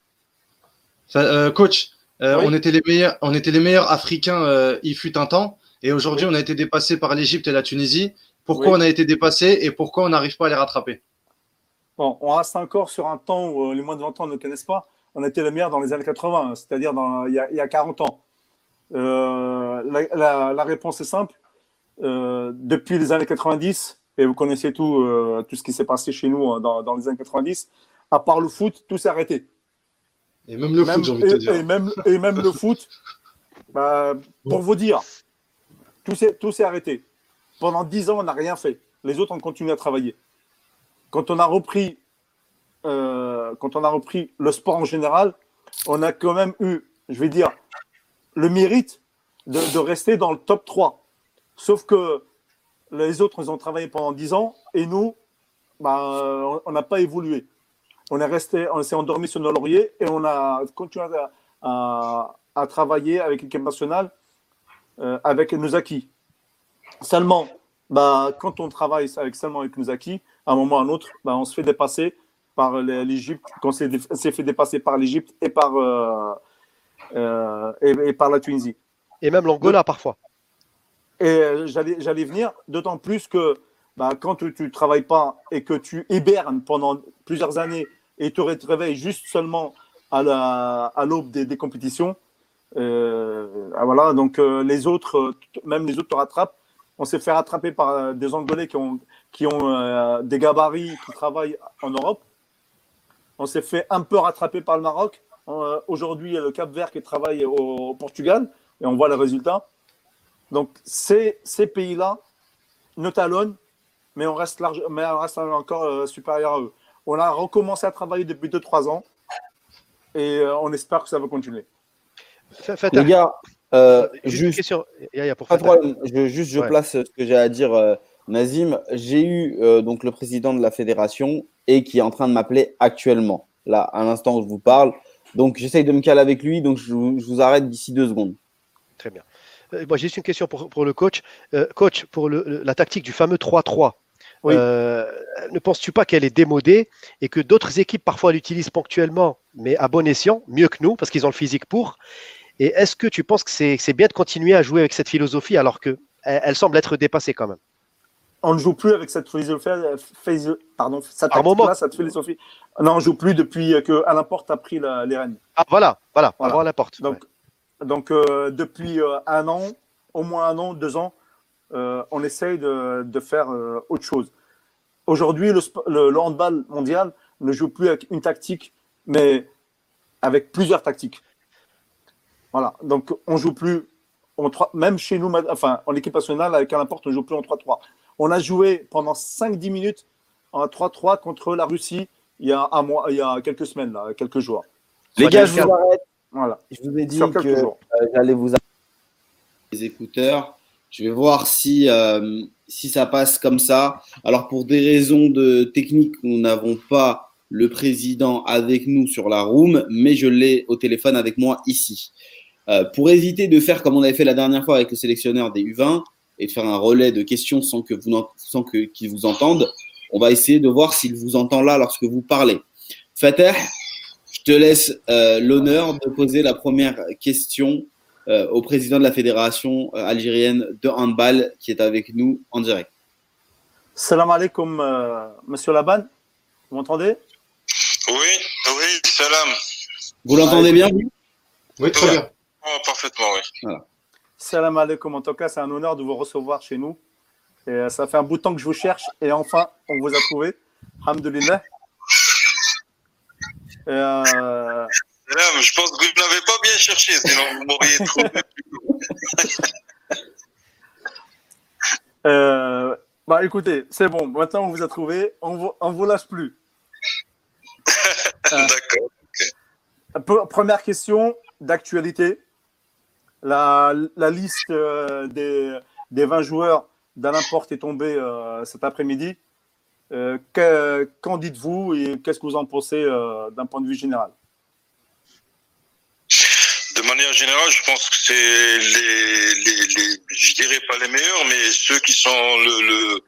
Coach, on était les meilleurs, on était les meilleurs Africains. il fut un temps, et aujourd'hui, on a été dépassé par l'Égypte et la Tunisie. Pourquoi on a été dépassé et pourquoi on n'arrive pas à les rattraper? Bon, on reste encore sur un temps où les moins de 20 ans ne connaissent pas. On était les meilleurs dans les années 80, c'est-à-dire il, y a 40 ans. la, réponse est simple. Euh, depuis les années 90, et vous connaissez tout, euh, tout ce qui s'est passé chez nous hein, dans, les années 90, à part le foot, tout s'est arrêté. Et même le foot, j'ai envie de te dire. Et même, et même le foot, bah, pour vous dire, tout s'est arrêté. Pendant 10 ans, on n'a rien fait. Les autres ont continué à travailler. Quand on a repris, euh, quand on a repris le sport en général, on a quand même eu, je vais dire, le mérite de, de rester dans le top 3. Sauf que les autres, ils ont travaillé pendant 10 ans et nous, bah, on n'a pas évolué. On est resté, on s'est endormi sur nos lauriers et on a continué à, travailler avec l'équipe nationale euh, avec nos acquis. Seulement, bah, quand on travaille avec, seulement avec nos acquis, à un moment ou à un autre, bah, on se fait dépasser par l'Égypte, on s'est fait dépasser par l'Égypte et, par euh, euh, et, par la Tunisie. Et même l'Angola parfois. Et euh, j'allais venir, d'autant plus que bah, quand tu ne travailles pas et que tu hébernes pendant plusieurs années et tu te réveilles juste seulement à l'aube des, compétitions, euh, ah, voilà, donc euh, les autres, même les autres te rattrapent. On s'est fait rattraper par des Angolais qui ont, des gabarits, qui travaillent en Europe. On s'est fait un peu rattraper par le Maroc. Aujourd'hui, le Cap Vert qui travaille au Portugal et on voit les résultats. Donc, ces, pays-là nous talonnent, mais on reste, encore euh, supérieur à eux. On a recommencé à travailler depuis 2-3 ans et euh, on espère que ça va continuer. Les gars, euh, juste, question. pas de problème. Je, juste, je place ce que j'ai à dire, Nazim. J'ai eu donc le président de la fédération et qui est en train de m'appeler actuellement, là, à l'instant où je vous parle. Donc, j'essaye de me caler avec lui. Donc, je, je vous arrête d'ici deux secondes. Très bien. Euh, moi, j'ai juste une question pour, le coach. Euh, coach, pour la tactique du fameux 3-3, euh, ne penses-tu pas qu'elle est démodée et que d'autres équipes parfois l'utilisent ponctuellement, mais à bon escient, mieux que nous, parce qu'ils ont le physique pour? Et est-ce que tu penses que c'est bien de continuer à jouer avec cette philosophie alors qu'elle elle semble être dépassée quand même? On ne joue plus avec cette philosophie, pardon, cette, moment. cette philosophie. Non, on ne joue plus depuis que Alain Porte a pris les rênes. Ah voilà, voilà, voilà. Alain Porte. Donc, donc, euh, depuis euh, un an, au moins un an, deux ans, euh, on essaye de, de faire autre chose. Aujourd'hui, le, le, handball mondial ne joue plus avec une tactique, mais avec plusieurs tactiques. Voilà. Donc, on joue plus, en même chez nous, enfin, en équipe nationale, avec un importe, on ne joue plus en 3-3. On a joué pendant 5-10 minutes en 3-3 contre la Russie il y a un mois, il y a quelques semaines, là, quelques jours. Les gars, je vous arrête. Voilà. Je vous ai dit que euh, j'allais vous les écouteurs. Je vais voir si, euh, si ça passe comme ça. Alors, pour des raisons de technique, nous n'avons pas le président avec nous sur la room, mais je l'ai au téléphone avec moi ici. Euh, pour éviter de faire comme on avait fait la dernière fois avec le sélectionneur des U20 et de faire un relais de questions sans que vous sans que qu'il vous entende, on va essayer de voir s'il vous entend là lorsque vous parlez. Fateh, Je te laisse l'honneur de poser la première question au président de la fédération algérienne de handball qui est avec nous en direct. Salam alaikum, monsieur Laban. Vous m'entendez? Oui, oui, salam. Vous l'entendez bien Oui, très bien. Oh, parfaitement, oui. Salam alaikum. En tout cas, c'est un honneur de vous recevoir chez nous. Et euh, ça fait un bout de temps que je vous cherche et enfin, on vous a trouvé. Alhamdulillah. Euh... je pense que vous n'avez pas bien cherché, sinon vous m'auriez [LAUGHS] trouvé. [LAUGHS] euh, bah écoutez, c'est bon. Maintenant, on vous a trouvé. On vous, on vous lâche plus. [LAUGHS] D'accord. Première question d'actualité. La, la, liste euh, des, des 20 joueurs d'Alain Porte est tombée euh, cet après-midi. Euh, qu'en dites-vous et qu'est-ce que vous en pensez d'un point de vue général? Manière générale, je pense que c'est les, les, les, je dirais pas les meilleurs, mais ceux qui sont le,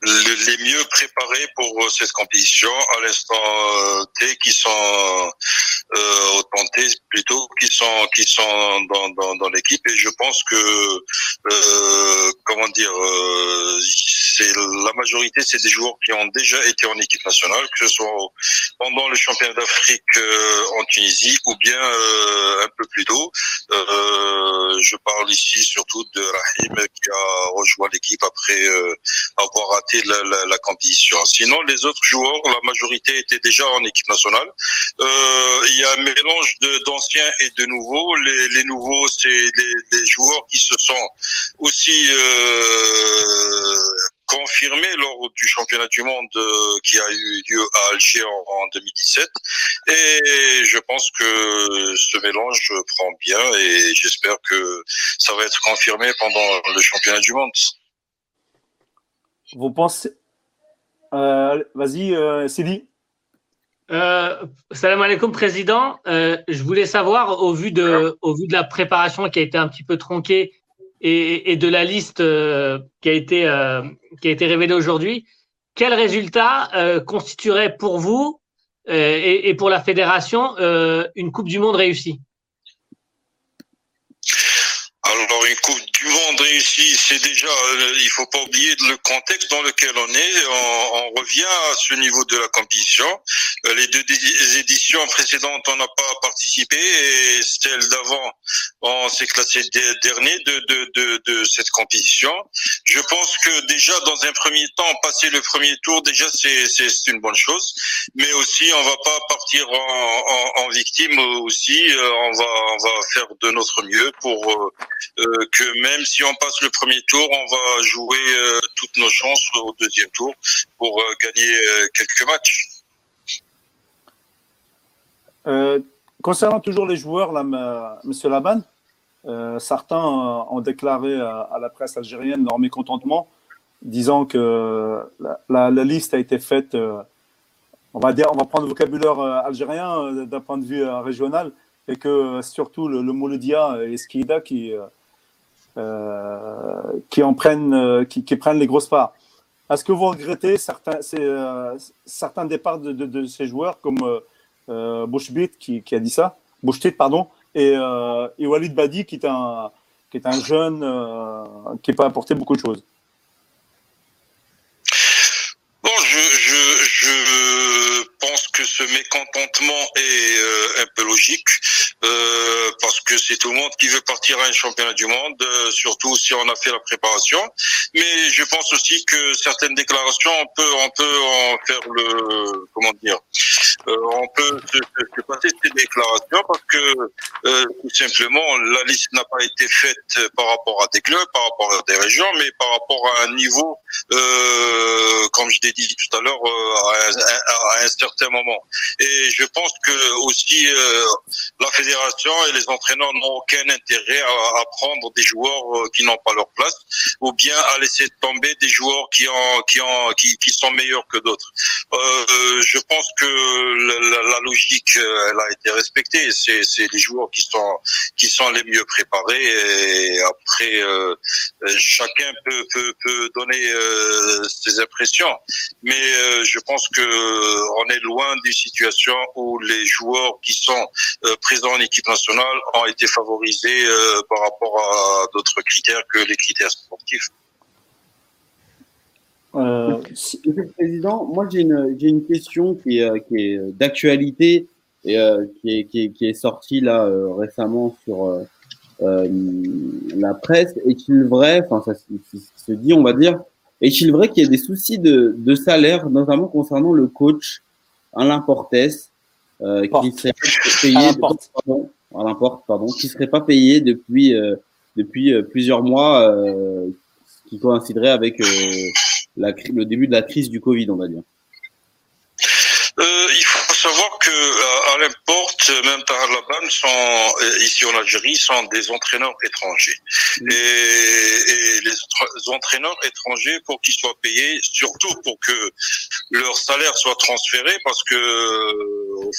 le, les mieux préparés pour cette compétition à l'instant T, qui sont euh, au plutôt, qui sont qui sont dans, dans, dans l'équipe. Et je pense que euh, comment dire, euh, c'est la majorité, c'est des joueurs qui ont déjà été en équipe nationale, que ce soit pendant le championnat d'Afrique en Tunisie ou bien un peu plus tôt. Euh, je parle ici surtout de Rahim qui a rejoint l'équipe après euh, avoir raté la, la, la, compétition. Sinon, les autres joueurs, la majorité étaient déjà en équipe nationale. Euh, il y a un mélange d'anciens et de nouveaux. Les, les nouveaux, c'est les, les, joueurs qui se sont aussi confirmé lors du championnat du monde euh, qui a eu lieu à Alger en, 2017. Et je pense que ce mélange prend bien et j'espère que ça va être confirmé pendant le championnat du monde. Vous pensez euh, Vas-y, euh, Sidi. Euh, salam alaikum, président. Euh, je voulais savoir, au vu, de, au vu de la préparation qui a été un petit peu tronquée et, de la liste euh, qui, a été, euh, qui a été révélée aujourd'hui, quel résultat euh, constituerait pour vous et, et, pour la fédération une Coupe du Monde réussie? Alors une Coupe du Monde réussie, c'est déjà, euh, il faut pas oublier le contexte dans lequel on est. On, revient à ce niveau de la compétition. Euh, les deux éditions précédentes, on n'a pas participé et celle d'avant, on s'est classé dernier de, de, de, de, cette compétition. Je pense que déjà dans un premier temps, passer le premier tour, déjà c'est une bonne chose. Mais aussi, on va pas partir en, victime aussi. Euh, on va on va faire de notre mieux pour euh, que si on passe le premier tour, on va jouer euh, toutes nos chances au deuxième tour pour euh, gagner quelques matchs. concernant toujours les joueurs, là, Monsieur Laban, certains ont déclaré à, la presse algérienne leur mécontentement, disant que la, liste a été faite, on va dire, on va prendre le vocabulaire algérien d'un point de vue régional, et que surtout le, le Mouloudia et Skida qui euh, qui en prennent, euh, qui, prennent les grosses parts. Est-ce que vous regrettez certains, euh, certains départs de, ces joueurs comme euh, Bouchbit qui, a dit ça, Bouchtit, pardon, et, Walid Badi qui est un, qui est un jeune qui n'a pas apporté beaucoup de choses Bon, je pense que ce mécontentement est un peu logique. Euh, parce que c'est tout le monde qui veut partir à un championnat du monde, euh, surtout si on a fait la préparation. Mais je pense aussi que certaines déclarations, on peut, on peut en faire le, comment dire, euh, on peut se, se, passer ces déclarations parce que euh, tout simplement la liste n'a pas été faite par rapport à des clubs, par rapport à des régions, mais par rapport à un niveau, comme je l'ai dit tout à l'heure, à, à, un certain moment. Et je pense que aussi la et les entraîneurs n'ont aucun intérêt à, prendre des joueurs euh, qui n'ont pas leur place ou bien à laisser tomber des joueurs qui ont, qui ont, qui, qui sont meilleurs que d'autres. Euh, je pense que la, logique, euh, elle a été respectée. C'est, les joueurs qui sont, les mieux préparés et après, chacun peut, peut, peut donner ses impressions, mais je pense que on est loin des situations où les joueurs qui sont présents en équipe nationale ont été favorisés par rapport à d'autres critères que les critères sportifs. Euh, Monsieur le Président, moi j'ai une, j'ai une question qui est, qui est d'actualité et euh, qui, est, qui, est, qui est sortie là euh, récemment sur euh, euh, la presse. Est-il vrai, enfin ça se, dit, on va dire, est-il vrai qu'il y a des soucis de, de salaire, notamment concernant le coach Alain Portes, qui serait payé, pardon, Alain Porte, pardon, qui serait pas payé depuis depuis plusieurs mois, qui coïnciderait avec le début de la crise du Covid, on va dire euh, savoir que euh, à l'importe, même par la sont euh, ici en Algérie, sont des entraîneurs étrangers. Et, et, les entraîneurs étrangers, pour qu'ils soient payés, surtout pour que leur salaire soit transféré, parce que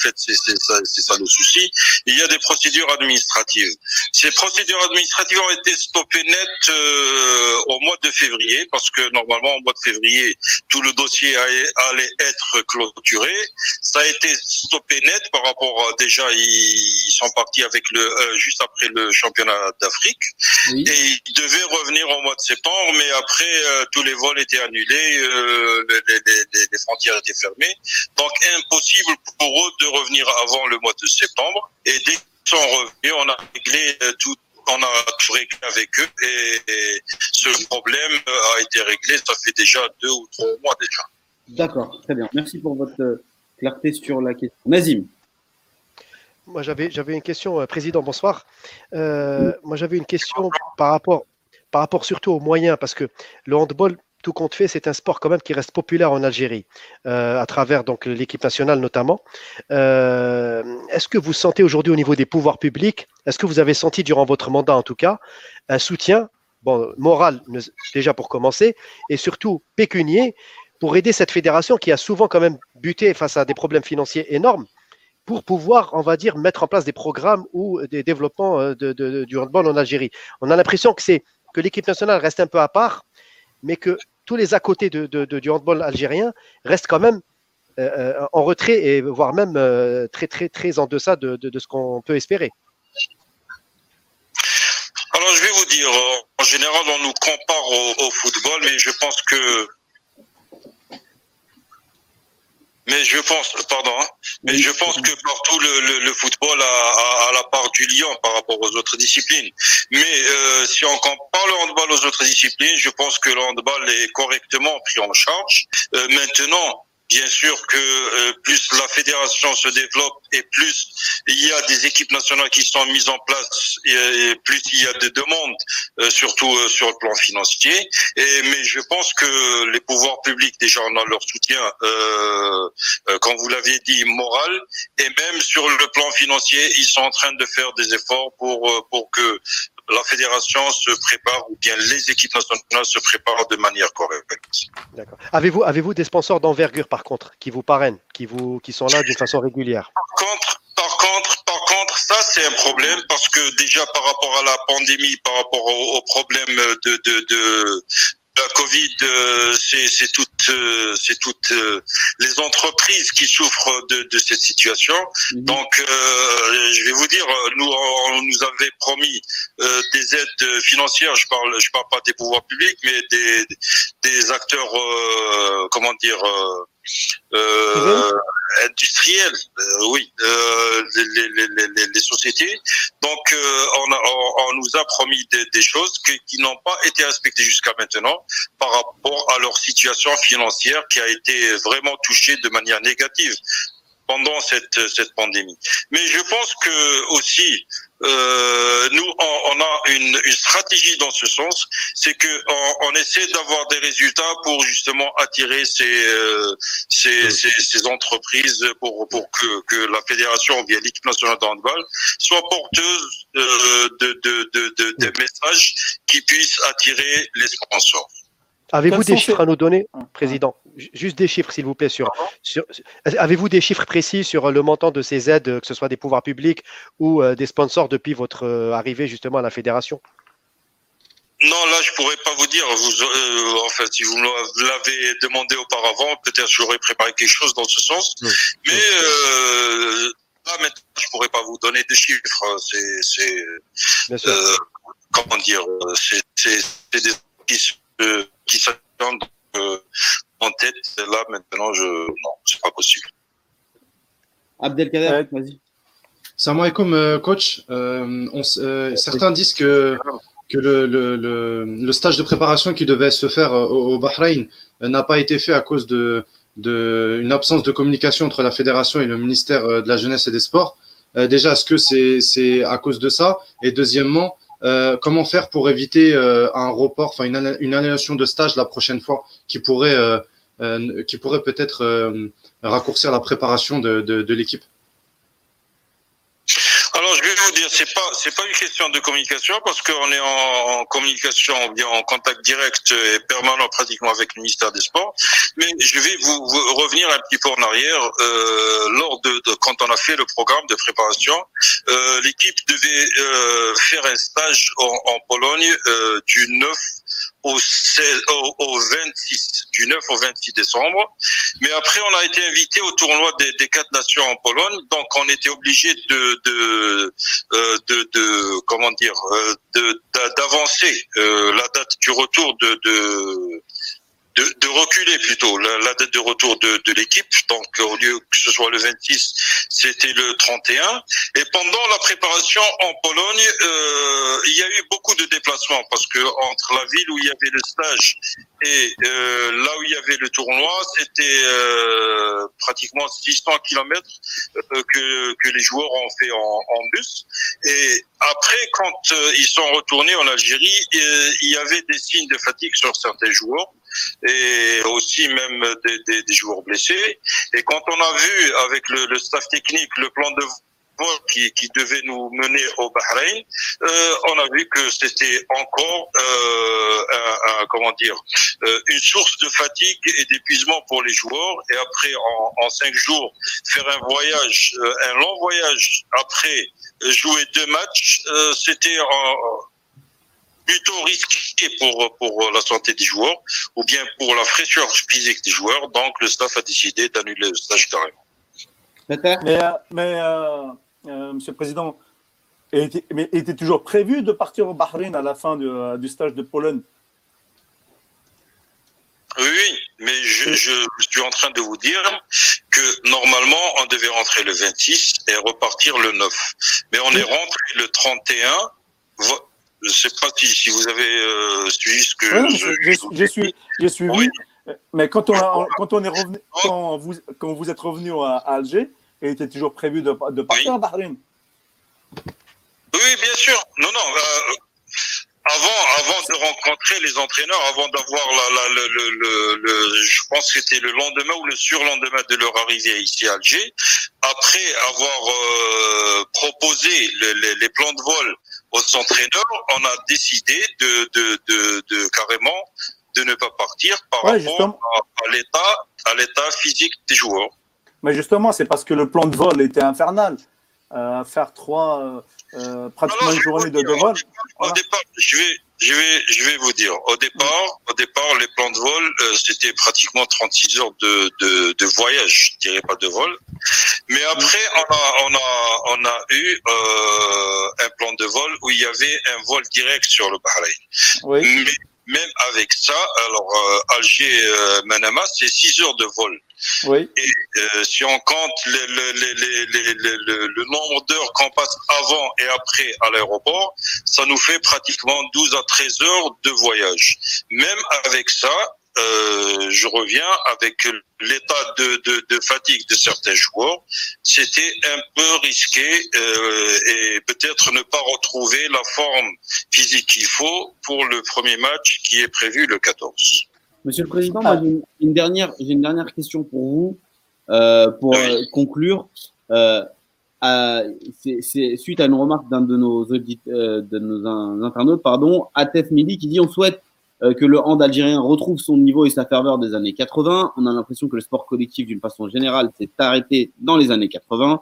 fait c'est ça, ça, le souci, il y a des procédures administratives. Ces procédures administratives ont été stoppées net euh, au mois de février, parce que normalement au mois de février tout le dossier allait être clôturé. Ça a été stoppé net par rapport à, déjà ils sont partis avec le euh, juste après le championnat d'Afrique et ils devaient revenir au mois de septembre, mais après euh, tous les vols étaient annulés, euh, les, les, les, frontières étaient fermées, donc impossible pour eux de revenir avant le mois de septembre. Et dès qu'ils sont revenus, on a réglé tout on a tout réglé avec eux et, ce problème a été réglé. Ça fait déjà deux ou trois mois déjà. D'accord, très bien. Merci pour votre clarté sur la question. Nazim. Moi, j'avais, j'avais une question, euh, Président, bonsoir. Euh, moi, j'avais une question par rapport, par rapport surtout aux moyens, parce que le handball, tout compte fait, c'est un sport quand même qui reste populaire en Algérie, euh, à travers donc l'équipe nationale notamment. est-ce que vous sentez aujourd'hui au niveau des pouvoirs publics, est-ce que vous avez senti durant votre mandat en tout cas, un soutien, bon, moral déjà pour commencer, et surtout pécunier, pour aider cette fédération qui a souvent quand même buté face à des problèmes financiers énormes pour pouvoir, on va dire, mettre en place des programmes ou des développements euh, du handball en Algérie. On a l'impression que c'est que l'équipe nationale reste un peu à part, mais que tous les à côté du handball algérien restent quand même euh, euh, en retrait et voire même très très très en deçà de, ce qu'on peut espérer. Alors je vais vous dire, en général on nous compare au football, mais je pense que mais je pense, pardon, hein, mais je pense que partout le, le, football a, a, la part du lion par rapport aux autres disciplines. Mais euh, si on compare le handball aux autres disciplines, je pense que le handball est correctement pris en charge. Euh, maintenant, Bien sûr que euh, plus la fédération se développe et plus il y a des équipes nationales qui sont mises en place et, plus il y a de demandes, euh, surtout euh, sur le plan financier. Mais je pense que les pouvoirs publics déjà ont leur soutien, comme vous l'aviez dit, moral et même sur le plan financier, ils sont en train de faire des efforts pour pour que la fédération se prépare ou bien les équipes nationales se préparent de manière correcte. D'accord. Avez-vous avez-vous des sponsors d'envergure par contre qui vous parrainent, qui vous qui sont là d'une façon régulière? Par contre, par contre, par contre, ça c'est un problème parce que déjà par rapport à la pandémie, par rapport au, problème de, de, de, la Covid, euh, c'est toutes, euh, c'est toutes euh, les entreprises qui souffrent de, de cette situation. Mhm. Donc, je vais vous dire, nous, on nous avait promis des aides financières. Je parle, je parle pas des pouvoirs publics, mais des, des acteurs, comment dire euh, industriels, euh, oui, euh, les, les, les, les, sociétés. Donc, euh, on, a, on, nous a promis des, des choses qui n'ont pas été respectées jusqu'à maintenant par rapport à leur situation financière qui a été vraiment touchée de manière négative pendant cette, cette pandémie. Mais je pense que aussi, euh, nous, on, a une, une, stratégie dans ce sens, c'est que on, on essaie d'avoir des résultats pour justement attirer ces, euh, ces, ces, ces, entreprises pour, pour que, que la fédération bien l'équipe nationale de handball soit porteuse euh, de, de, de, de, de messages qui puissent attirer les sponsors. Avez-vous des chiffres à nous donner, Président? Juste des chiffres, s'il vous plaît. Sur, sur Avez-vous des chiffres précis sur le montant de ces aides, que ce soit des pouvoirs publics ou euh, des sponsors depuis votre euh, arrivée justement à la fédération? Non, là, je pourrais pas vous dire. Vous, euh, en fait, si vous me l'avez demandé auparavant, peut-être j'aurais préparé quelque chose dans ce sens. Mais euh, là, maintenant, je pourrais pas vous donner des chiffres. C'est, euh, comment dire, c'est des qui, qui s'attendent en tête. Là, maintenant, je, non, c'est pas possible. Abdelkader, vas-y. Salam alaikum, coach. On, certains disent que que le, le, le, stage de préparation qui devait se faire euh, au, Bahreïn euh, n'a pas été fait à cause de, de une absence de communication entre la fédération et le ministère euh, de la jeunesse et des sports. déjà, est-ce que c'est c'est à cause de ça? Et deuxièmement, euh, comment faire pour éviter un report, enfin une, une annulation de stage la prochaine fois qui pourrait euh, qui pourrait peut-être raccourcir la préparation de l'équipe alors je vais vous dire, c'est pas c'est pas une question de communication parce qu'on est en, communication, bien en contact direct et permanent pratiquement avec le ministère des Sports. Mais je vais vous, revenir un petit peu en arrière. Euh, lors de, quand on a fait le programme de préparation, euh, l'équipe devait euh, faire un stage en, en Pologne euh, du 9 au, 16, au, au, 26, du 9 au 26 décembre. Mais après, on a été invité au tournoi des, des quatre nations en Pologne, donc on était obligé de, de, euh, de, de, comment dire, euh, d'avancer euh, la date du retour de, de de, de, reculer plutôt la, la, date de retour de, de l'équipe. Donc au lieu que ce soit le 26, c'était le 31. Et pendant la préparation en Pologne, euh, il y a eu beaucoup de déplacements parce que entre la ville où il y avait le stage et euh, là où il y avait le tournoi, c'était euh, pratiquement 600 kilomètres euh, que, que les joueurs ont fait en, en bus. Et après, quand euh, ils sont retournés en Algérie, euh, il y avait des signes de fatigue sur certains joueurs et aussi même des, joueurs blessés. Et quand on a vu avec le, staff technique le plan de qui, qui, devait nous mener au Bahreïn, euh, on a vu que c'était encore euh, comment dire euh, une source de fatigue et d'épuisement pour les joueurs. Et après, en, en cinq jours, faire un voyage, un long voyage après jouer deux matchs, c'était plutôt risqué pour, pour la santé des joueurs ou bien pour la fraîcheur physique des joueurs. Donc, le staff a décidé d'annuler le stage carrément. Mais, euh, mais euh, euh, Monsieur le Président, était, mais était toujours prévu de partir au Bahreïn à la fin du, du stage de Pologne? Oui, mais je, je, suis en train de vous dire que normalement, on devait rentrer le 26 et repartir le 9. Mais on est rentré le 31 je ne sais pas si, si vous avez euh, suivi ce que oui, je, j'ai suivi. Oui. Mais quand on, a, quand on est revenu, quand vous, quand vous êtes revenu à, à Alger, il était toujours prévu de, de partir oui. à Bahreïn. Oui, bien sûr. Non, non. Euh, avant, avant de rencontrer les entraîneurs, avant d'avoir la, la, le, le, le, je pense que c'était le lendemain ou le surlendemain de leur arrivée ici à Alger, après avoir euh, proposé le, le, les plans de vol aux entraîneurs, on a décidé de, de, de, de carrément de ne pas partir par Ouais, rapport à l'état physique des joueurs. Mais justement, c'est parce que le plan de vol était infernal. Euh, faire trois, euh, euh, pratiquement Alors, une journée de, dire, de vol. Au départ, Voilà. au départ, je vais, je vais, je vais vous dire. Au départ, au départ, les plans de vol, euh, c'était pratiquement 36 heures de, de, de voyage, je dirais pas de vol. Mais après, on a, on a, on a eu euh, un plan de vol où il y avait un vol direct sur le Bahreïn. Oui. Mais même avec ça, alors euh, Alger, euh, Manama, c'est 6 heures de vol. Oui. Et euh, si on compte le, le, le, le, nombre d'heures qu'on passe avant et après à l'aéroport, ça nous fait pratiquement 12 à 13 heures de voyage. Même avec ça, euh, je reviens avec l'état de, de, de fatigue de certains joueurs. C'était un peu risqué euh, et peut-être ne pas retrouver la forme physique qu'il faut pour le premier match qui est prévu le 14. Monsieur le Président, moi, j'ai une, dernière, une dernière question pour vous, euh, pour Oui. euh, conclure. Euh, c'est suite à une remarque d'un de nos audit, euh, de nos in- internautes, pardon, Atef Mili, qui dit on souhaite que le hand algérien retrouve son niveau et sa ferveur des années 80. On a l'impression que le sport collectif, d'une façon générale, s'est arrêté dans les années 80.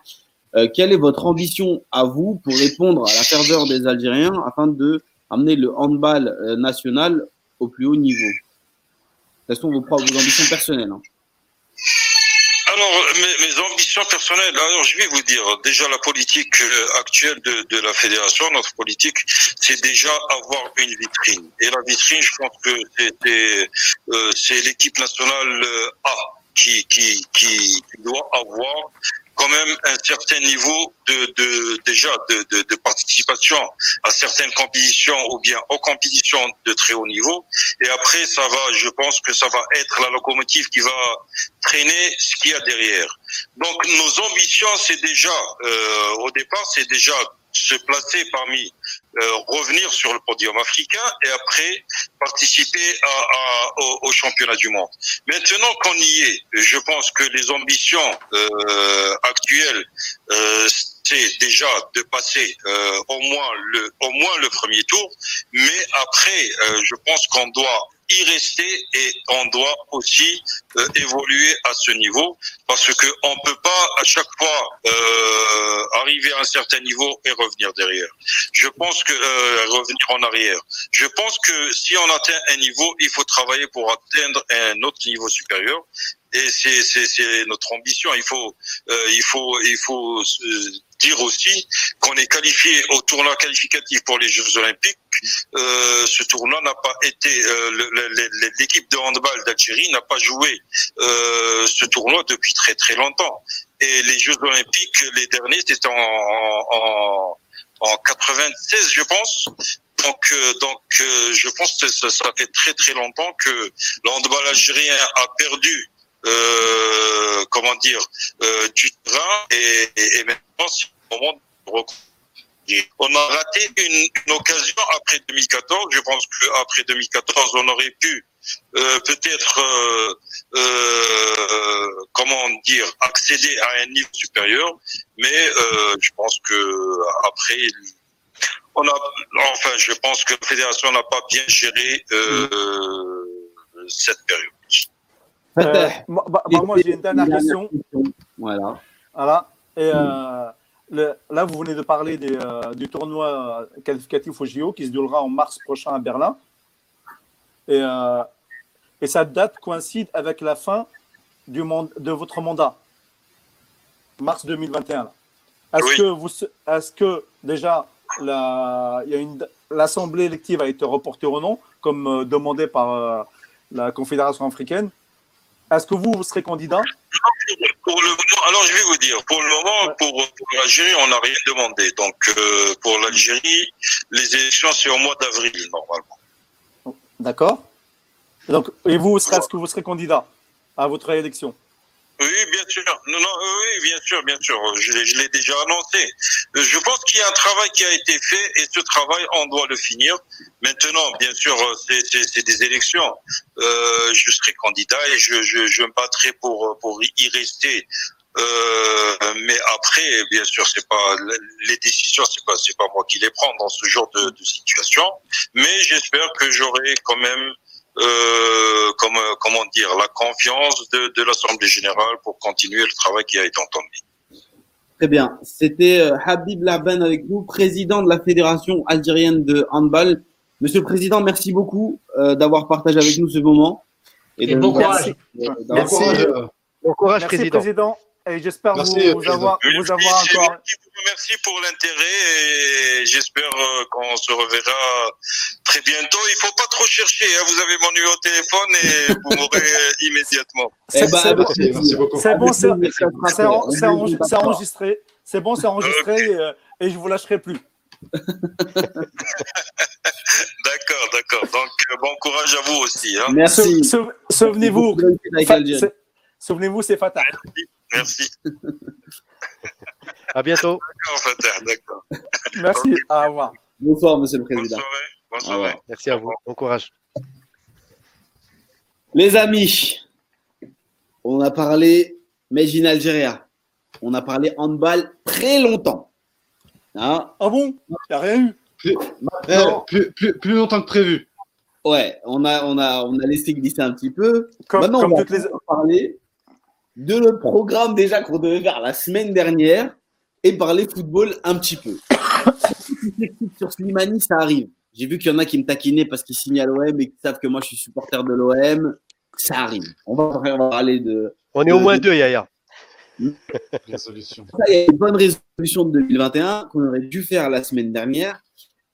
Euh, quelle est votre ambition à vous pour répondre à la ferveur des Algériens afin de amener le handball national au plus haut niveau? Sont vos, vos ambitions personnelles hein alors, mes, ambitions personnelles, alors je vais vous dire, déjà la politique euh, actuelle de, la fédération, notre politique, c'est déjà avoir une vitrine. Et la vitrine, je pense que c'est euh, l'équipe nationale euh, A qui doit avoir quand même un certain niveau de, de déjà de, de, de, participation à certaines compétitions ou bien aux compétitions de très haut niveau. Et après, ça va, je pense que ça va être la locomotive qui va traîner ce qu'il y a derrière. Donc nos ambitions, c'est déjà euh, au départ, c'est déjà se placer parmi, euh, revenir sur le podium africain et après participer à, au, championnat du monde. Maintenant qu'on y est, je pense que les ambitions euh, actuelles, euh, c'est déjà de passer au moins le au moins le premier tour, mais après, je pense qu'on doit y rester et on doit aussi euh, évoluer à ce niveau parce que on peut pas à chaque fois euh, arriver à un certain niveau et revenir derrière. Je pense que euh, revenir en arrière. Je pense que si on atteint un niveau, il faut travailler pour atteindre un autre niveau supérieur et c'est notre ambition. Il faut euh, il faut il faut dire aussi qu'on est qualifié au tournoi qualificatif pour les Jeux Olympiques. Euh, ce tournoi n'a pas été euh, l'équipe de handball d'Algérie n'a pas joué euh, ce tournoi depuis très très longtemps. Et les Jeux Olympiques, les derniers, c'était en, en, en 96, je pense. Donc, euh, donc, euh, je pense que ça, ça, fait très très longtemps que le handball algérien a perdu euh, comment dire, euh, du terrain et, et, et on a raté une, une, occasion après 2014. Je pense qu'après 2014, on aurait pu euh, peut-être, euh, euh, comment dire, accéder à un niveau supérieur. Mais euh, je pense que après, on a, enfin, je pense que la fédération n'a pas bien géré cette période. Euh, moi, bah, moi j'ai une dernière question. Voilà. Voilà. Et euh, le, là, vous venez de parler des, euh, du tournoi qualificatif au JO qui se déroulera en mars prochain à Berlin. Et, euh, et sa date coïncide avec la fin du de votre mandat, mars 2021. Est-ce oui. que, vous, est que déjà l'Assemblée élective a été reportée ou non, comme euh, demandé par euh, la Confédération africaine? Est-ce que vous, vous serez candidat? Pour le moment, Alors, je vais vous dire, pour le moment, pour, pour l'Algérie, on n'a rien demandé. Donc, euh, pour l'Algérie, les élections, c'est au mois d'avril, normalement. D'accord. Donc, et vous, est-ce que vous serez candidat à votre élection oui, bien sûr. Non, non, oui, bien sûr, bien sûr. Je, l'ai déjà annoncé. Je pense qu'il y a un travail qui a été fait et ce travail, on doit le finir. Maintenant, bien sûr, c'est des élections. Euh, je serai candidat et je, je, je me battrai pour pour y rester. Euh, mais après, bien sûr, c'est pas les décisions, c'est pas c'est pas moi qui les prends dans ce genre de, de situation. Mais j'espère que j'aurai quand même euh, comme, comment dire, la confiance de, de l'Assemblée générale pour continuer le travail qui a été entendu. Très bien. C'était euh, Habib Laben avec nous, président de la Fédération algérienne de handball. Monsieur le Président, merci beaucoup euh, d'avoir partagé avec nous ce moment. Et, et bon courage. Merci. Bon courage, merci, président. président. Et j'espère vous, vous, avoir, vous avoir encore. Merci pour l'intérêt et j'espère euh, qu'on se reverra très bientôt. Il faut pas trop chercher. Hein. Vous avez mon numéro de téléphone et vous m'aurez [LAUGHS] immédiatement. C'est bon, c'est bon, c'est enregistré. C'est bon, c'est enregistré okay. et, euh, et, je vous lâcherai plus. [LAUGHS] d'accord, d'accord. Donc, euh, bon courage à vous aussi. Hein. Merci. Souvenez-vous, souvenez-vous, c'est fatal. Merci. À bientôt. D'accord, d'accord. Merci. Okay. Au revoir. Bonsoir, Monsieur le Président. Bonne soirée. Bonne soirée. Merci à vous. Bon courage. Les amis, on a parlé Made in Algeria. On a parlé handball très longtemps. Hein? Ah bon? Il n'y a rien eu plus, eh, plus, plus, plus, longtemps que prévu. Ouais, on a, on a, on a laissé glisser un petit peu. Comme, Maintenant, comme on va toutes les... parler de le programme déjà qu'on devait faire la semaine dernière et parler football un petit peu. [COUGHS] sur Slimani, ça arrive. J'ai vu qu'il y en a qui me taquinaient parce qu'ils signent à l'OM et qui savent que moi je suis supporter de l'OM. Ça arrive. On va, parler de. On est au moins deux, Yaya. [LAUGHS] Résolution. Il y a une bonne résolution de 2021 qu'on aurait dû faire la semaine dernière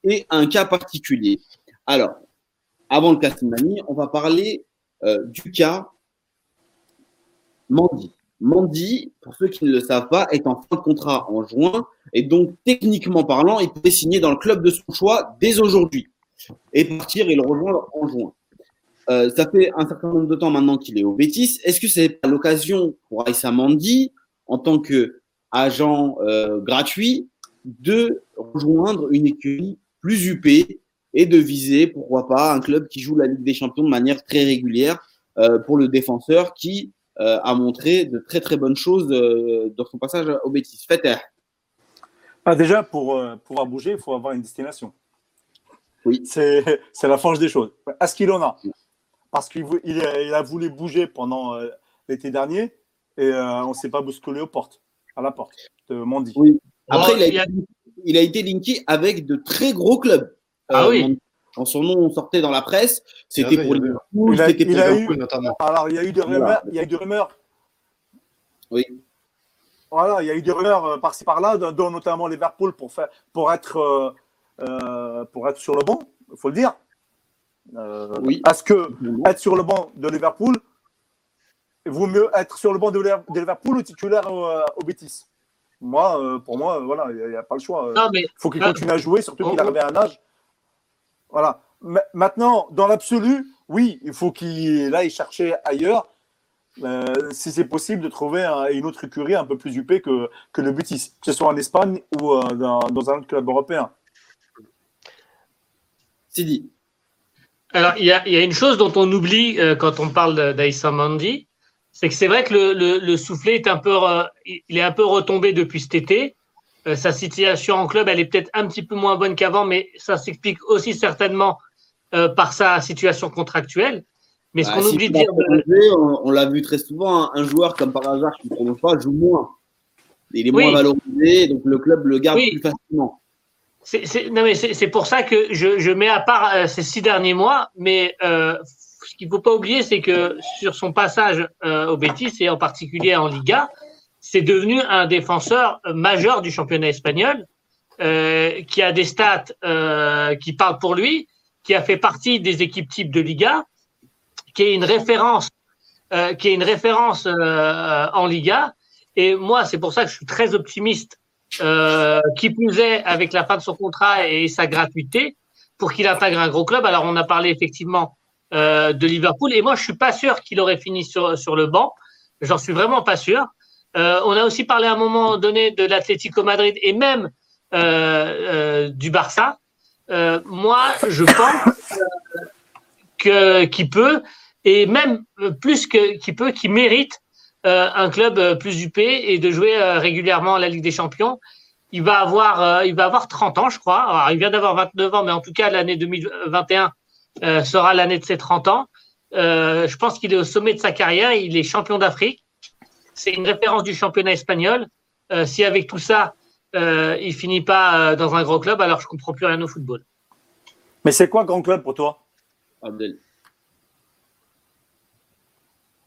et un cas particulier. Alors, avant le cas Slimani, on va parler euh, du cas Mandy. Mandy, pour ceux qui ne le savent pas, est en fin de contrat en juin et donc techniquement parlant, il peut signer dans le club de son choix dès aujourd'hui et partir et le rejoindre en juin. Euh, ça fait un certain nombre de temps maintenant qu'il est au Bétis. Est-ce que c'est l'occasion pour Aïssa Mandy, en tant qu'agent euh, gratuit, de rejoindre une écurie plus UP et de viser, pourquoi pas, un club qui joue la Ligue des Champions de manière très régulière euh, pour le défenseur qui euh, a montré de très très bonnes choses euh, dans son passage au Betis. Faites ah, déjà, pour pouvoir bouger, il faut avoir une destination. Oui. C'est [LAUGHS] la force des choses. Est-ce qu'il en a Parce qu'il il a, voulu bouger pendant l'été dernier et on ne s'est pas bousculé aux portes, à la porte de Mondi. Oui. Après, il, a, il, a, été linké avec de très gros clubs. Ah oui. Quand son nom sortait dans la presse, c'était pour Liverpool, c'était pour Liverpool notamment. Alors, il y a eu des rumeurs. Il y a eu des rumeurs. Oui. Voilà, il y a eu des rumeurs euh, par-ci par-là, dont notamment Liverpool pour, faire, pour, être, euh, euh, pour être sur le banc, il faut le dire. oui. Est-ce que être sur le banc de Liverpool, vaut mieux être sur le banc de, Liverpool ou titulaire au, au Betis Moi, pour moi, voilà, il n'y a, pas le choix. Il faut qu'il continue à jouer, surtout qu'il arrive à un âge voilà. Maintenant, dans l'absolu, oui, il faut qu'il aille chercher ailleurs, euh, si c'est possible, de trouver une autre écurie un peu plus huppée que, que le Betis, que ce soit en Espagne ou euh, dans, un autre club européen. Sidi. Alors, il y, a, une chose dont on oublie euh, quand on parle d'Aïssa Mandi, c'est que c'est vrai que le, le, soufflet est un peu, il est un peu retombé depuis cet été. Euh, sa situation en club, elle est peut-être un petit peu moins bonne qu'avant, mais ça s'explique aussi certainement euh, par sa situation contractuelle. Mais ce bah, qu'on oublie de dire. On, l'a vu très souvent, hein. un joueur comme par hasard qui ne prolonge pas joue moins. Il est moins valorisé, donc le club le garde plus facilement. C'est pour ça que je, je mets à part euh, ces six derniers mois, mais ce qu'il ne faut pas oublier, c'est que sur son passage au Betis et en particulier en Liga, c'est devenu un défenseur majeur du championnat espagnol, euh, qui a des stats euh, qui parlent pour lui, qui a fait partie des équipes type de Liga, qui est une référence, euh, qui est une référence en Liga. Et moi, c'est pour ça que je suis très optimiste, qui plus est avec la fin de son contrat et sa gratuité, pour qu'il intègre un gros club. Alors, on a parlé effectivement de Liverpool, et moi, je suis pas sûr qu'il aurait fini sur sur le banc. J'en suis vraiment pas sûr. Euh, on a aussi parlé à un moment donné de l'Atlético Madrid et même euh, euh, du Barça. moi, je pense que qu'il peut et même plus que qu'il peut, qu'il mérite un club plus upé et de jouer régulièrement la Ligue des Champions. Il va avoir, il va avoir 30 ans, je crois. Alors, il vient d'avoir 29 ans, mais en tout cas, l'année 2021 sera l'année de ses 30 ans. je pense qu'il est au sommet de sa carrière. Il est champion d'Afrique c'est une référence du championnat espagnol. Euh, si avec tout ça, euh, il finit pas euh, dans un grand club, alors je comprends plus rien au football. Mais c'est quoi grand club pour toi? Abdel.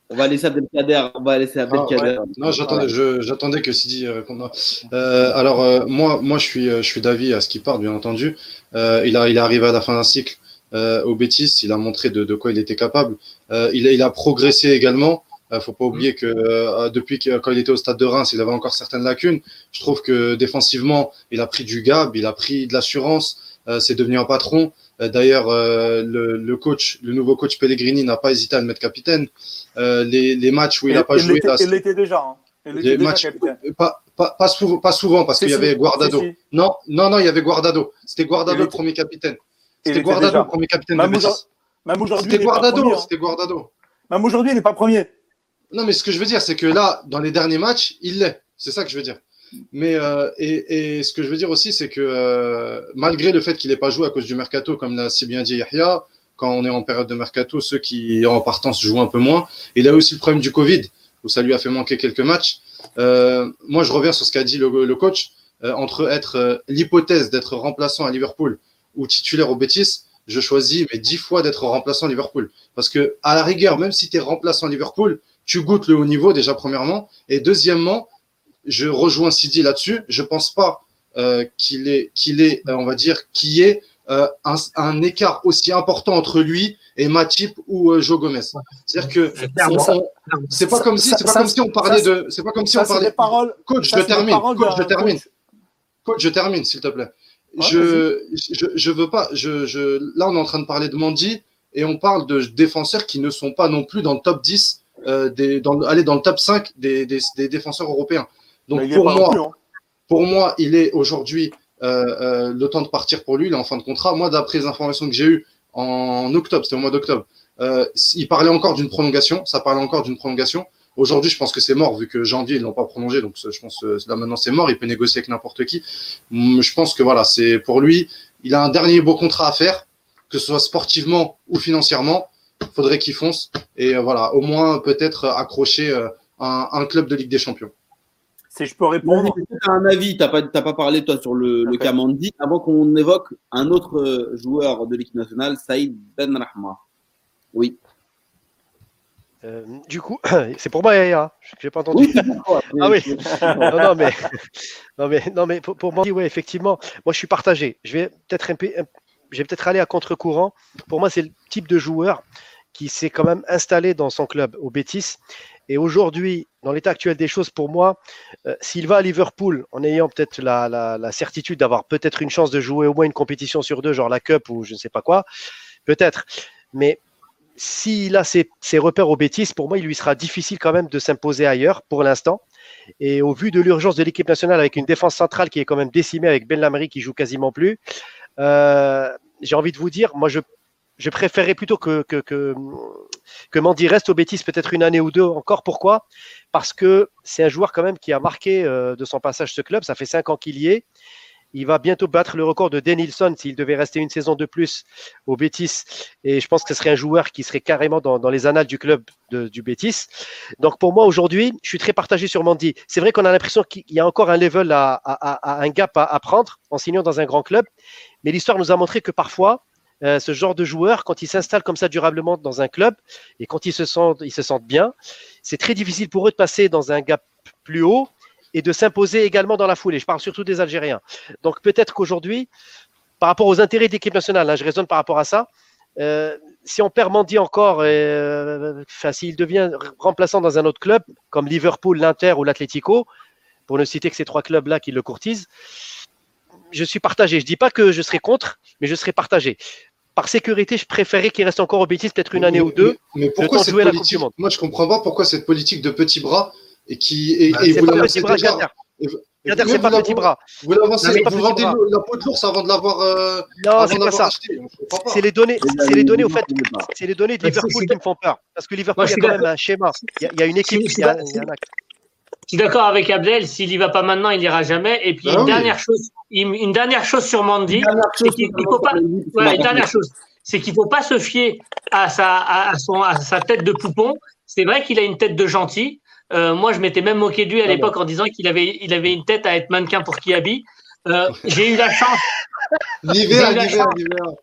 On va laisser Abdelkader. On va laisser Abdelkader. Ah, Non, j'attendais, que Sidi réponde. alors moi, moi, je suis, je suis d'avis à ce qui part, bien entendu. il a, il est arrivé à la fin d'un cycle au Bétis. Il a montré de, de quoi il était capable. il, a, il a progressé également. Il euh, faut pas oublier que euh, depuis que, quand il était au stade de Reims, il avait encore certaines lacunes. Je trouve que défensivement, il a pris du gab, il a pris de l'assurance. Euh, c'est devenu un patron. D'ailleurs, le, le, coach, le nouveau coach Pellegrini n'a pas hésité à le mettre capitaine. Les, les, matchs où il n'a pas joué, il l'était déjà. Hein. les matchs, pas, pas, pas, souvent, pas souvent parce qu'il y avait Guardado. Non, non, non, il y avait Guardado. C'était Guardado le premier capitaine. C'était Guardado le premier capitaine. Même, aujourd'hui, c'était Guardado. Hein. C'était Guardado. Même aujourd'hui, il n'est pas premier. Non, mais ce que je veux dire, c'est que là, dans les derniers matchs, il l'est. C'est ça que je veux dire. Mais euh, et, et, ce que je veux dire aussi, c'est que euh, malgré le fait qu'il n'ait pas joué à cause du mercato, comme l'a si bien dit Yahya, quand on est en période de mercato, ceux qui en partance jouent un peu moins. Il a aussi le problème du Covid, où ça lui a fait manquer quelques matchs. Euh, moi, je reviens sur ce qu'a dit le, le coach. Euh, entre être euh, l'hypothèse d'être remplaçant à Liverpool ou titulaire au Betis, je choisis mais dix fois d'être remplaçant Liverpool. Parce que à la rigueur, même si tu es remplaçant Liverpool, tu goûtes le haut niveau déjà premièrement. Et deuxièmement, je rejoins Sidi là-dessus. Je pense pas euh, qu'il est, qu'il est, euh, on va dire, qu'il y ait euh, un, un, écart aussi important entre lui et Matip ou euh, Joe Gomez. C'est-à-dire que c'est pas comme si, c'est pas comme si on parlait de, c'est pas comme si on parlait. Paroles, coach, je termine. Coach, je termine. Coach, je termine, s'il te plaît. je, je, je veux pas. Je, je, là, on est en train de parler de Mandy et on parle de défenseurs qui ne sont pas non plus dans le top 10, euh, des, dans, aller dans le top 5 des, des, des défenseurs européens. Donc pour moi, hein. pour moi, il est aujourd'hui euh, euh, le temps de partir pour lui. Il est en fin de contrat. Moi, d'après les informations que j'ai eues en octobre, c'était au mois d'octobre, euh, il parlait encore d'une prolongation. Ça parlait encore d'une prolongation. Aujourd'hui, je pense que c'est mort vu que janvier ils l'ont pas prolongé, donc je pense que là maintenant c'est mort. Il peut négocier avec n'importe qui. Hum, je pense que voilà, c'est pour lui, il a un dernier beau contrat à faire, que ce soit sportivement ou financièrement. Il faudrait qu'il fonce et voilà, au moins peut-être accrocher un, un club de Ligue des Champions. Si je peux répondre. Tu as un avis, tu n'as pas, pas, parlé toi sur le, le Kamandi, avant qu'on évoque un autre euh, joueur de l'équipe nationale, Saïd Benrahma. Oui. Euh, du coup, [COUGHS] c'est pour moi, Yaya. Je n'ai pas entendu. Oui, [LAUGHS] ah oui. non, non, mais, [LAUGHS] non, mais, non, mais pour, pour moi, oui, effectivement, moi, je suis partagé. Je vais peut-être peut aller à contre-courant. Pour moi, c'est le type de joueur qui s'est quand même installé dans son club au Bétis et aujourd'hui, dans l'état actuel des choses, pour moi, euh, s'il va à Liverpool en ayant peut-être la, certitude d'avoir peut-être une chance de jouer au moins une compétition sur deux, genre la Cup ou je ne sais pas quoi, peut-être. Mais s'il a ses, repères au bêtises, pour moi, il lui sera difficile quand même de s'imposer ailleurs pour l'instant. Et au vu de l'urgence de l'équipe nationale avec une défense centrale qui est quand même décimée avec Ben Lamry qui joue quasiment plus, j'ai envie de vous dire, moi je préférerais plutôt que Mandy reste au Bétis peut-être une année ou deux encore. Pourquoi? Parce que c'est un joueur quand même qui a marqué euh, de son passage ce club. Ça fait cinq ans qu'il y est. Il va bientôt battre le record de Denilson s'il devait rester une saison de plus au Bétis. Et je pense que ce serait un joueur qui serait carrément dans, les annales du club du Bétis. Donc pour moi aujourd'hui, je suis très partagé sur Mandy. C'est vrai qu'on a l'impression qu'il y a encore un level, à, un gap à, prendre en signant dans un grand club. Mais l'histoire nous a montré que parfois, euh, ce genre de joueur, quand ils s'installent comme ça durablement dans un club et quand ils se sentent, ils se sentent bien, c'est très difficile pour eux de passer dans un gap plus haut et de s'imposer également dans la foulée. Je parle surtout des Algériens. Donc peut-être qu'aujourd'hui, par rapport aux intérêts d'équipe nationale, hein, je raisonne par rapport à ça, euh, si on perd Mandy encore, euh, enfin, s'il devient remplaçant dans un autre club, comme Liverpool, l'Inter ou l'Atlético, pour ne citer que ces trois clubs-là qui le courtisent, je suis partagé. Je dis pas que je serai contre, mais je serai partagé. Par sécurité, je préférais qu'il reste encore au bêtises peut-être une année mais, ou deux. Mais, mais pourquoi cette politique, Moi, je comprends pas pourquoi cette politique de petits bras et qui et, bah, et vous l'avancez déjà. Kader, c'est pas petit bras. Vous l'avancez, vous vendez la peau de l'ours avant de l'avoir. Euh, non, c'est pas ça. C'est les données, c'est les données au fait, c'est les données de Liverpool qui me font peur. Parce que Liverpool, il y a quand même un schéma. Il y a une équipe, il y a un acte. Je suis d'accord avec Abdel. S'il y va pas maintenant, il ira jamais. Et puis Ah une oui. dernière chose, une, dernière chose sur Mandy, c'est qu'il il faut pas. Ouais, une dernière chose, c'est qu'il faut pas se fier à sa, à, à son, à sa tête de poupon. C'est vrai qu'il a une tête de gentil. Euh, moi, je m'étais même moqué de lui à l'époque en disant qu'il avait, il avait une tête à être mannequin pour Kiabi. Euh, [LAUGHS] j'ai eu la chance. L'hiver, l'hiver, chance. l'hiver.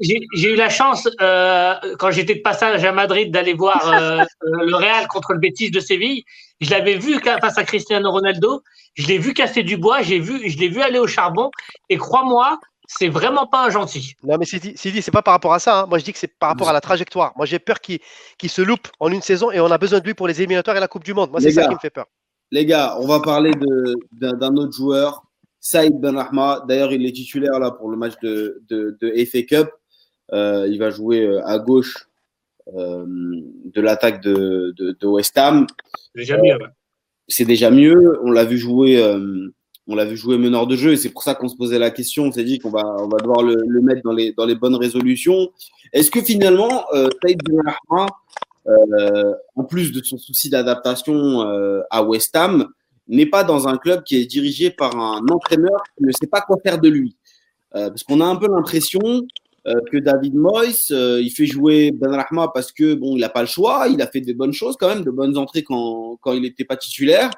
J'ai eu la chance, euh, quand j'étais de passage à Madrid, d'aller voir euh, euh, le Real contre le Betis de Séville. Je l'avais vu face à Cristiano Ronaldo. Je l'ai vu casser du bois. J'ai vu, je l'ai vu aller au charbon. Et crois-moi, c'est vraiment pas un gentil. Non, mais Sidi, Sidi c'est pas par rapport à ça. hein. Moi, je dis que c'est par rapport à la trajectoire. Moi, j'ai peur qu'il se loupe en une saison et on a besoin de lui pour les éliminatoires et la Coupe du Monde. Moi, c'est Les ça gars. qui me fait peur. Les gars, on va parler de- d'un autre joueur, Saïd Benrahma. D'ailleurs, il est titulaire là pour le match de, de, de FA Cup. Euh, il va jouer euh, à gauche euh, de l'attaque de, de, de West Ham. Jamais. C'est déjà mieux. On l'a vu jouer. euh, on l'a vu jouer meneur de jeu et c'est pour ça qu'on se posait la question. On s'est dit qu'on va, devoir le, mettre dans les, bonnes résolutions. Est-ce que finalement, euh, Saïd Benrahma, euh, en plus de son souci d'adaptation euh, à West Ham, n'est pas dans un club qui est dirigé par un entraîneur qui ne sait pas quoi faire de lui? Euh, parce qu'on a un peu l'impression euh, que David Moyes, il fait jouer Benrahma parce que bon, il n'a pas le choix, il a fait des bonnes choses quand même, de bonnes entrées quand, quand il n'était pas titulaire.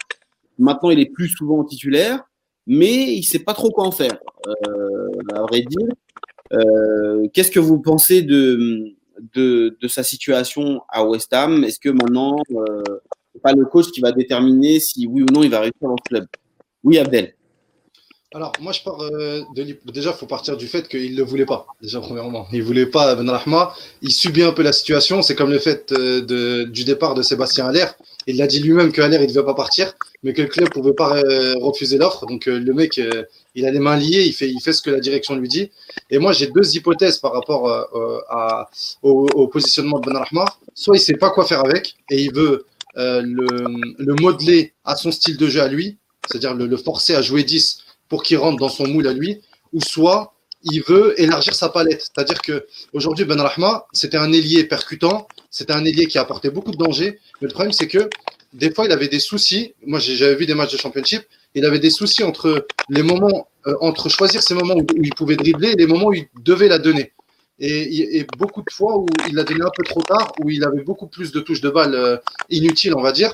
Maintenant, il est plus souvent titulaire, mais il sait pas trop quoi en faire, euh, à vrai dire. Qu'est-ce que vous pensez de, de, sa situation à West Ham? Est-ce que maintenant, c'est pas le coach qui va déterminer si oui ou non il va réussir dans ce club? Oui, Abdel. Alors, moi, je pars euh, de Déjà, il faut partir du fait qu'il ne le voulait pas, déjà, premièrement. Il ne voulait pas Ben Rahma. Il subit un peu la situation. C'est comme le fait euh, de, du départ de Sébastien Aller. Il l'a dit lui-même qu'Aller, il ne devait pas partir, mais que le club ne pouvait pas euh, refuser l'offre. Donc, le mec, il a les mains liées. Il fait, il fait ce que la direction lui dit. Et moi, j'ai deux hypothèses par rapport à, au, positionnement de Ben Rahma. Soit il ne sait pas quoi faire avec et il veut le, le, modeler à son style de jeu à lui, c'est-à-dire le, le forcer à jouer 10 pour qu'il rentre dans son moule à lui, ou soit il veut élargir sa palette. C'est-à-dire que aujourd'hui, Ben Rahma, c'était un ailier percutant, c'était un ailier qui apportait beaucoup de danger. Mais le problème, c'est que des fois, il avait des soucis. Moi, j'avais vu des matchs de championship. Il avait des soucis entre les moments, euh, entre choisir ces moments où, il pouvait dribbler et les moments où il devait la donner. Et, beaucoup de fois où il l'a donné un peu trop tard, où il avait beaucoup plus de touches de balle euh, inutiles, on va dire.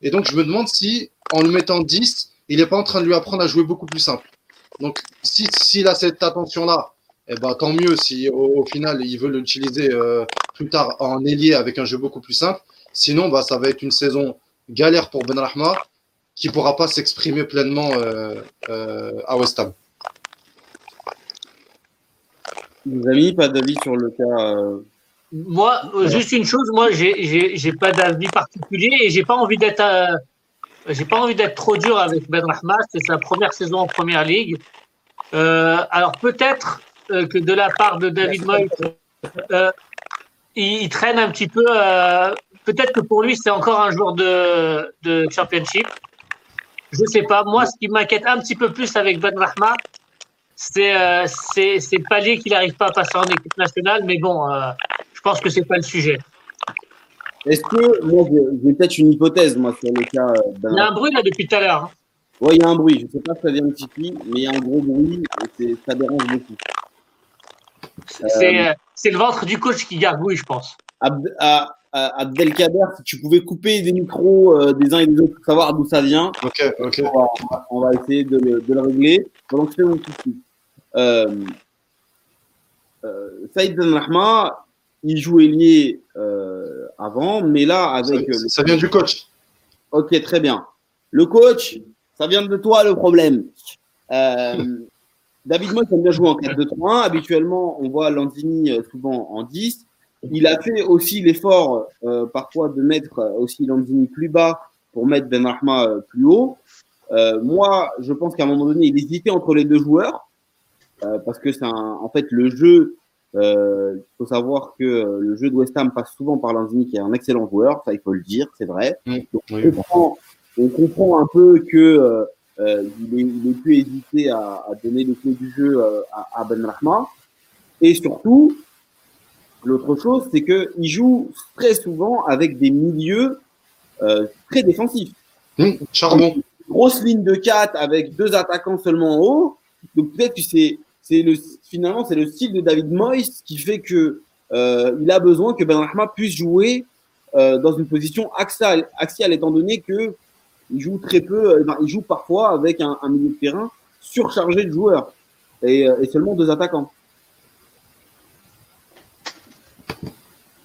Et donc, je me demande si, en le mettant 10, il n'est pas en train de lui apprendre à jouer beaucoup plus simple. Donc, s'il si, a cette attention-là, eh ben, tant mieux si au, final il veut l'utiliser euh, plus tard en ailier avec un jeu beaucoup plus simple. Sinon, bah, ça va être une saison galère pour Ben Rahma qui ne pourra pas s'exprimer pleinement euh, euh, à West Ham. Vous avez mis pas d'avis sur le cas Moi, juste une chose, moi, j'ai pas d'avis particulier et j'ai pas envie d'être j'ai pas envie d'être trop dur avec Ben Rahma, c'est sa première saison en première ligue. Euh, alors peut-être euh, que de la part de David Moyes, euh, il, traîne un petit peu. Euh, peut-être que pour lui, c'est encore un joueur de, de championship. Je sais pas. Moi, ce qui m'inquiète un petit peu plus avec Ben Rahma, c'est euh, c'est palier qu'il n'arrive pas à passer en équipe nationale. Mais bon, je pense que c'est pas le sujet. Est-ce que, moi, j'ai peut-être une hypothèse, moi, sur le cas. Euh, il y a un bruit là depuis tout à l'heure. Hein. Oui, il y a un bruit. Je ne sais pas si ça vient de Titi, mais il y a un gros bruit et ça dérange beaucoup. Euh, c'est le ventre du coach qui gargouille, je pense. Abdelkader, si tu pouvais couper des micros euh, des uns et des autres pour savoir d'où ça vient. Ok, ok. On va, essayer de le, de le, régler pendant que c'est mon souci. Euh, Saïd Ben Rahma, il joue ailier euh, avant, mais là, avec. Ça, vient du coach. Ok, très bien. Le coach, ça vient de toi le problème. Euh, [LAUGHS] David Moyes aime bien jouer en 4-2-3-1. Habituellement, on voit Lanzini euh, souvent en 10. Il a fait aussi l'effort parfois de mettre aussi Lanzini plus bas pour mettre Ben Rahma plus haut. moi, je pense qu'à un moment donné, il hésitait entre les deux joueurs parce que c'est en fait le jeu euh, il faut savoir que euh, le jeu de West Ham passe souvent par Lanzini, qui est un excellent joueur, ça il faut le dire, c'est vrai. on, comprend, un peu que euh, euh il, est, plus hésité à, à, donner les clés du jeu à, à Ben Rahma. Et surtout, l'autre chose, c'est qu'il joue très souvent avec des milieux euh, très défensifs. Mmh, charbon. grosse ligne de 4 avec deux attaquants seulement en haut. Donc peut-être que c'est c'est le finalement c'est le style de David Moyes qui fait que euh, il a besoin que Benrahma puisse jouer euh, dans une position axiale, axiale étant donné que il joue très peu, euh, il joue parfois avec un, un, milieu de terrain surchargé de joueurs et, euh, et seulement deux attaquants.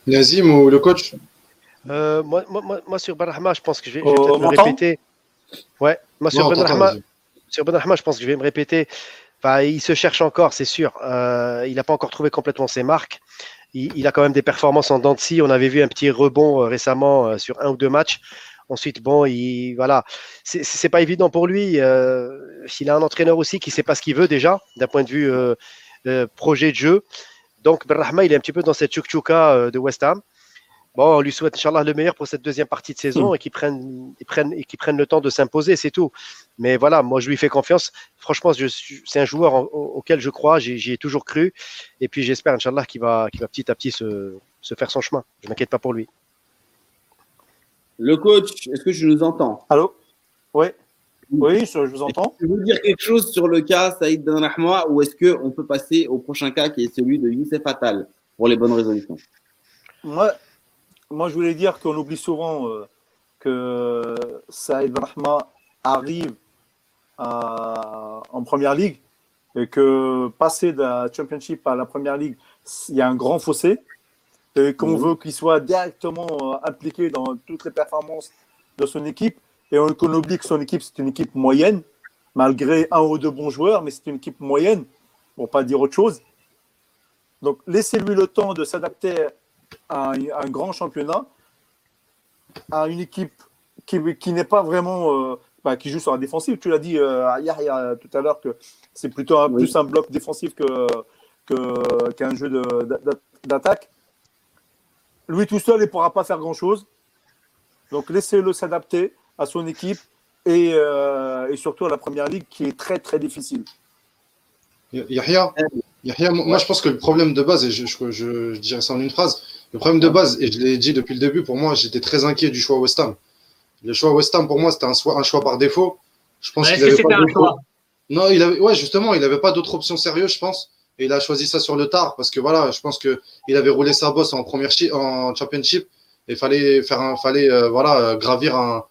Nazim ou le coach? Euh, moi, moi, moi, sur Benrahma, je pense que je vais, je vais peut-être me répéter. Ouais, moi sur Benrahma, sur Benrahma, je pense que je vais me répéter il se cherche encore, c'est sûr. Euh, il n'a pas encore trouvé complètement ses marques. Il, a quand même des performances en dents On avait vu un petit rebond euh, récemment euh, sur un ou deux matchs. Ensuite, bon, il, voilà, c'est pas évident pour lui. Euh, il a un entraîneur aussi qui sait pas ce qu'il veut déjà, d'un point de vue projet de jeu. Donc, Berrahma, il est un petit peu dans cette chouchouka de West Ham. Bon, on lui souhaite, Inch'Allah, le meilleur pour cette deuxième partie de saison hmm. et qu'il prenne, prenne, et prenne le temps de s'imposer, c'est tout. Mais voilà, moi, je lui fais confiance. Franchement, c'est un joueur auquel je crois, j'y ai toujours cru. Et puis, j'espère, Inch'Allah, qu'il va, va petit à petit se, se faire son chemin. Je ne m'inquiète pas pour lui. Le coach, est-ce que je nous entends? Allô? Oui. Oui, je vous entends. Je veux dire quelque chose sur le cas Saïd Ben ou est-ce qu'on peut passer au prochain cas qui est celui de Youssef Attal pour les bonnes résolutions? Moi, moi, je voulais dire qu'on oublie souvent euh, que Saïd Rahma arrive en première ligue et que passer de la Championship à la Première Ligue, il y a un grand fossé, et qu'on veut qu'il soit directement euh, impliqué dans toutes les performances de son équipe, et qu'on oublie que son équipe, c'est une équipe moyenne, malgré un ou deux bons joueurs, mais c'est une équipe moyenne, pour pas dire autre chose. Donc, laissez-lui le temps de s'adapter à, un grand championnat, à une équipe qui, qui n'est pas vraiment, euh, bah, qui joue sur la défensive. Tu l'as dit euh, tout à l'heure que c'est plutôt plus un bloc défensif que, qu'un jeu d'attaque. Lui tout seul, il ne pourra pas faire grand-chose. Donc laissez-le s'adapter à son équipe et, euh, et, surtout à la première ligue qui est très très difficile. Yahya, Yahya moi je pense que le problème de base, et je, je, dirais ça en une phrase, le problème de base, et je l'ai dit depuis le début, pour moi j'étais très inquiet du choix West Ham. Le choix West Ham pour moi c'était un, un choix par défaut. Je pense qu'il avait pas choix non, il avait, ouais, justement, il n'avait pas d'autre option sérieuse, je pense. Et il a choisi ça sur le tard parce que voilà, je pense que il avait roulé sa bosse en première en championship et fallait faire un, fallait euh, voilà euh, gravir un,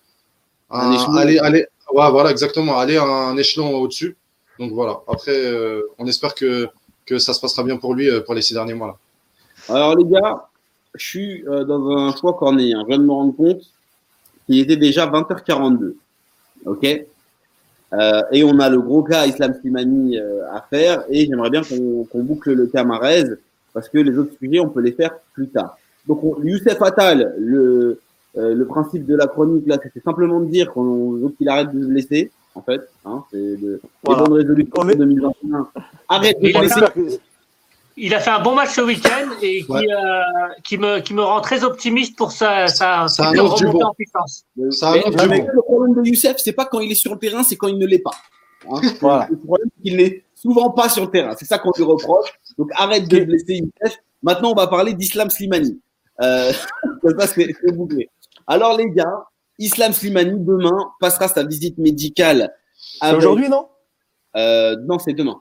un, aller, aller, ouais, voilà exactement, aller un échelon au-dessus. Donc voilà. Après, euh, on espère que que ça se passera bien pour lui pour les six derniers mois là. Alors les gars, je suis dans un choix cornéen. Je viens de me rendre compte qu'il était déjà 20h42. Ok? Euh, et on a le gros cas Islam Slimani euh, à faire. Et j'aimerais bien qu'on boucle le cas Marez parce que les autres sujets, on peut les faire plus tard. Donc, Youssef Attal, le, euh, le principe de la chronique, là, c'était simplement de dire qu'on veut qu'il arrête de se blesser, en fait. Hein, c'est de, voilà. les bonnes résolutions 2021. Arrête de se blesser il a fait un bon match ce week-end et qui, euh, qui, me, qui me rend très optimiste pour sa, sa remontée en puissance. Ça le problème de Youssef, c'est pas quand il est sur le terrain, c'est quand il ne l'est pas. Hein voilà. Le problème, c'est qu'il n'est souvent pas sur le terrain. C'est ça qu'on lui reproche. Donc arrête de blesser Youssef. Maintenant, on va parler d'Islam Slimani. Euh, [LAUGHS] c'est bouclé. Alors les gars, Islam Slimani demain passera sa visite médicale. C'est aujourd'hui, non? Euh, Non, c'est demain.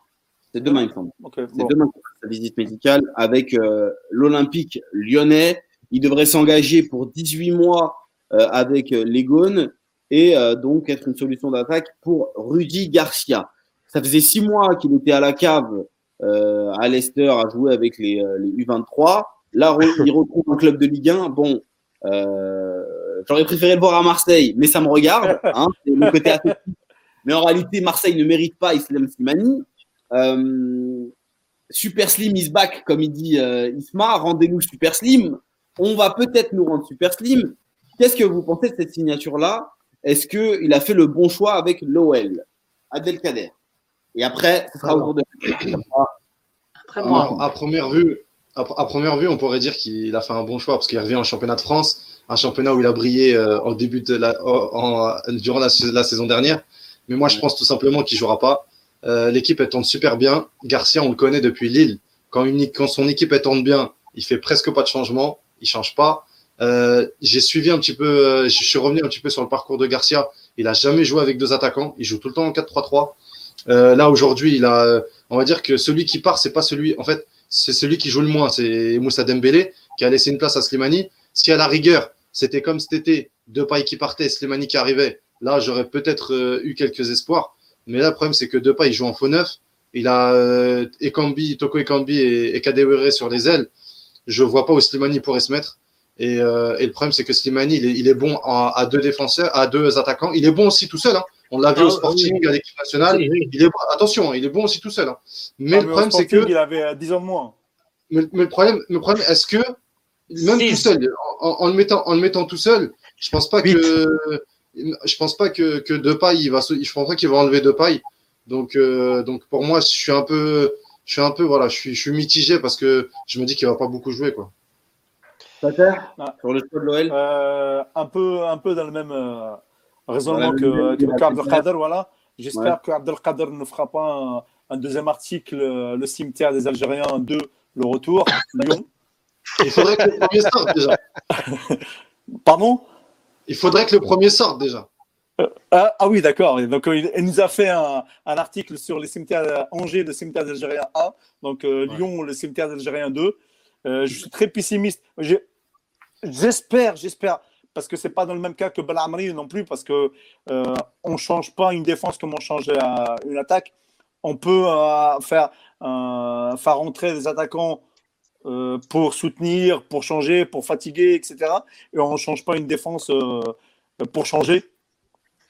C'est demain, il me semble. c'est demain sa visite médicale avec euh, l'Olympique lyonnais. Il devrait s'engager pour 18 mois euh, avec euh, les Gaunes et donc être une solution d'attaque pour Rudy Garcia. Ça faisait six mois qu'il était à la cave à Leicester à jouer avec les, U23. Là, il retrouve un club de Ligue 1. Bon, j'aurais préféré le voir à Marseille, mais ça me regarde. Hein, le côté mais en réalité, Marseille ne mérite pas Islam Slimani. Euh, super Slim is back, comme il dit euh, Isma. Rendez-nous Super Slim. On va peut-être nous rendre Super Slim. Qu'est-ce que vous pensez de cette signature-là? Est-ce qu'il a fait le bon choix avec l'OL Abdelkader. Et après, ce sera au de. Après, moi. à première vue, à, première vue, on pourrait dire qu'il a fait un bon choix parce qu'il revient en championnat de France, un championnat où il a brillé euh, au début de la, durant la, saison dernière. Mais moi, je pense tout simplement qu'il jouera pas. Euh, l'équipe elle tourne super bien. Garcia, on le connaît depuis Lille. Quand, quand son équipe elle tourne bien, il fait presque pas de changement. Il change pas. Euh, j'ai suivi un petit peu, euh, je suis revenu un petit peu sur le parcours de Garcia. Il a jamais joué avec deux attaquants. Il joue tout le temps en 4-3-3. là aujourd'hui, il a, on va dire que celui qui part, c'est pas celui. En fait, c'est celui qui joue le moins. C'est Moussa Dembélé qui a laissé une place à Slimani. Si à la rigueur, c'était comme cet été, deux pailles qui partaient, Slimani qui arrivait, là j'aurais peut-être eu quelques espoirs. Mais là, le problème, c'est que Depay, il joue en faux neuf. Il a euh, Ekambi, Toko Ekambi et, et Kadewere sur les ailes. Je vois pas où Slimani pourrait se mettre. Et, euh, et le problème, c'est que Slimani, il est, il est bon à, à, deux défenseurs, à deux attaquants. Il est bon aussi tout seul. Hein. On l'a vu au ah, Sporting, à l'équipe nationale. Il est, attention, il est bon aussi tout seul. Hein. Mais, ah, le problème, c'est que. Il avait 10 ans de moins. Mais, mais le problème, le problème est-ce que, même tout seul, en, en, le mettant, en le mettant tout seul, je pense pas que je pense pas que, que Depay, il va, je pense pas qu'il va enlever Depay. Donc, euh, donc pour moi, je suis un peu, je suis un peu, voilà, je suis, je suis mitigé parce que je me dis qu'il va pas beaucoup jouer, quoi. Ah. sur le choix de l'OL euh, un, peu, un peu dans le même euh, raisonnement que, que Abdelkader, voilà. J'espère que Abdelkader ne fera pas un, deuxième article, le cimetière des Algériens 2, le retour, Lyon. Il faudrait que le premier sorte déjà. [LAUGHS] Pardon? Il faudrait que le premier sorte déjà. Euh, ah, ah, oui, d'accord. Donc, euh, il, nous a fait un, article sur les cimetières Angers, le cimetière algérien 1, donc euh, Lyon, le cimetière algérien 2. je suis très pessimiste. J'espère, j'espère, parce que c'est pas dans le même cas que Balamri non plus, parce que on change pas une défense comme on changeait une attaque. on peut faire, faire rentrer des attaquants pour soutenir, pour changer, pour fatiguer, etc. Et on ne change pas une défense pour changer.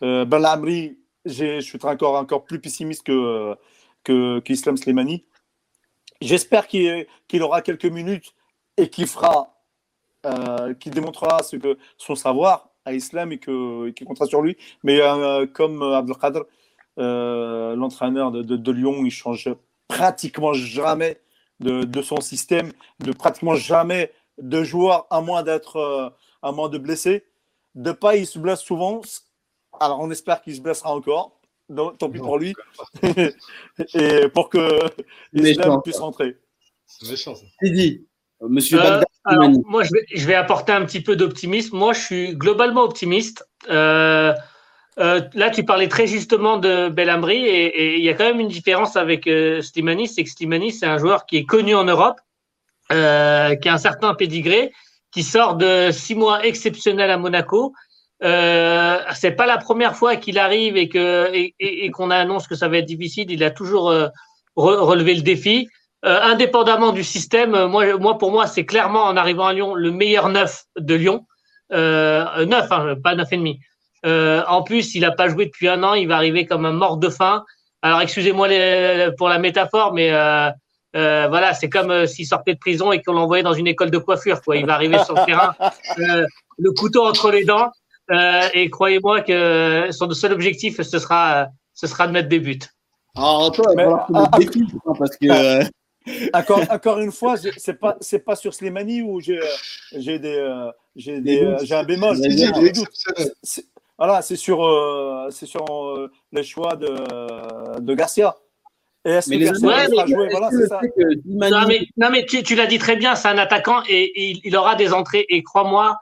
Ben Lamri, je suis encore, encore plus pessimiste que, qu'Islam Slimani. J'espère qu'il aura quelques minutes et qu'il fera, euh, qu'il démontrera que, son savoir à Islam et qu'il comptera sur lui. Mais euh, comme Abdelkader, euh, l'entraîneur de, Lyon, il change pratiquement jamais de, son système, de pratiquement jamais de joueurs, à moins d'être, à moins de blesser. De pas, il se blesse souvent. Alors on espère qu'il se blessera encore tant pis pour lui. [LAUGHS] et pour que l'islam puisse rentrer. C'est méchant, ça. dit, monsieur euh, alors, Moi, je vais, je vais, apporter un petit peu d'optimisme. Moi, je suis globalement optimiste. Euh, euh, là, tu parlais très justement de Belhamri et il y a quand même une différence avec euh, Slimani, c'est que Slimani, c'est un joueur qui est connu en Europe, euh, qui a un certain pédigré, qui sort de six mois exceptionnels à Monaco euh, c'est pas la première fois qu'il arrive et que et, qu'on annonce que ça va être difficile. Il a toujours euh, relevé le défi. Indépendamment du système, moi, moi pour moi, c'est clairement en arrivant à Lyon le meilleur neuf de Lyon. Neuf, hein, pas neuf et demi. En plus, il n'a pas joué depuis un an. Il va arriver comme un mort de faim. Alors, excusez-moi pour la métaphore, mais voilà, c'est comme s'il sortait de prison et qu'on l'envoyait dans une école de coiffure. Quoi. Il va arriver sur le terrain, [LAUGHS] le couteau entre les dents. Euh, et croyez-moi que son seul objectif, ce sera, ce sera de mettre des buts. Toi, mais, parce que. Euh, [LAUGHS] encore, encore une fois, c'est pas c'est pas sur Slimani où j'ai j'ai des euh, j'ai des j'ai un bémol. Voilà, c'est sur c'est sur les choix de de Garcia. Et est-ce que Garcia va jouer Voilà, c'est ça. Non mais, non mais tu, tu l'as dit très bien, c'est un attaquant et, et, il aura des entrées et crois-moi,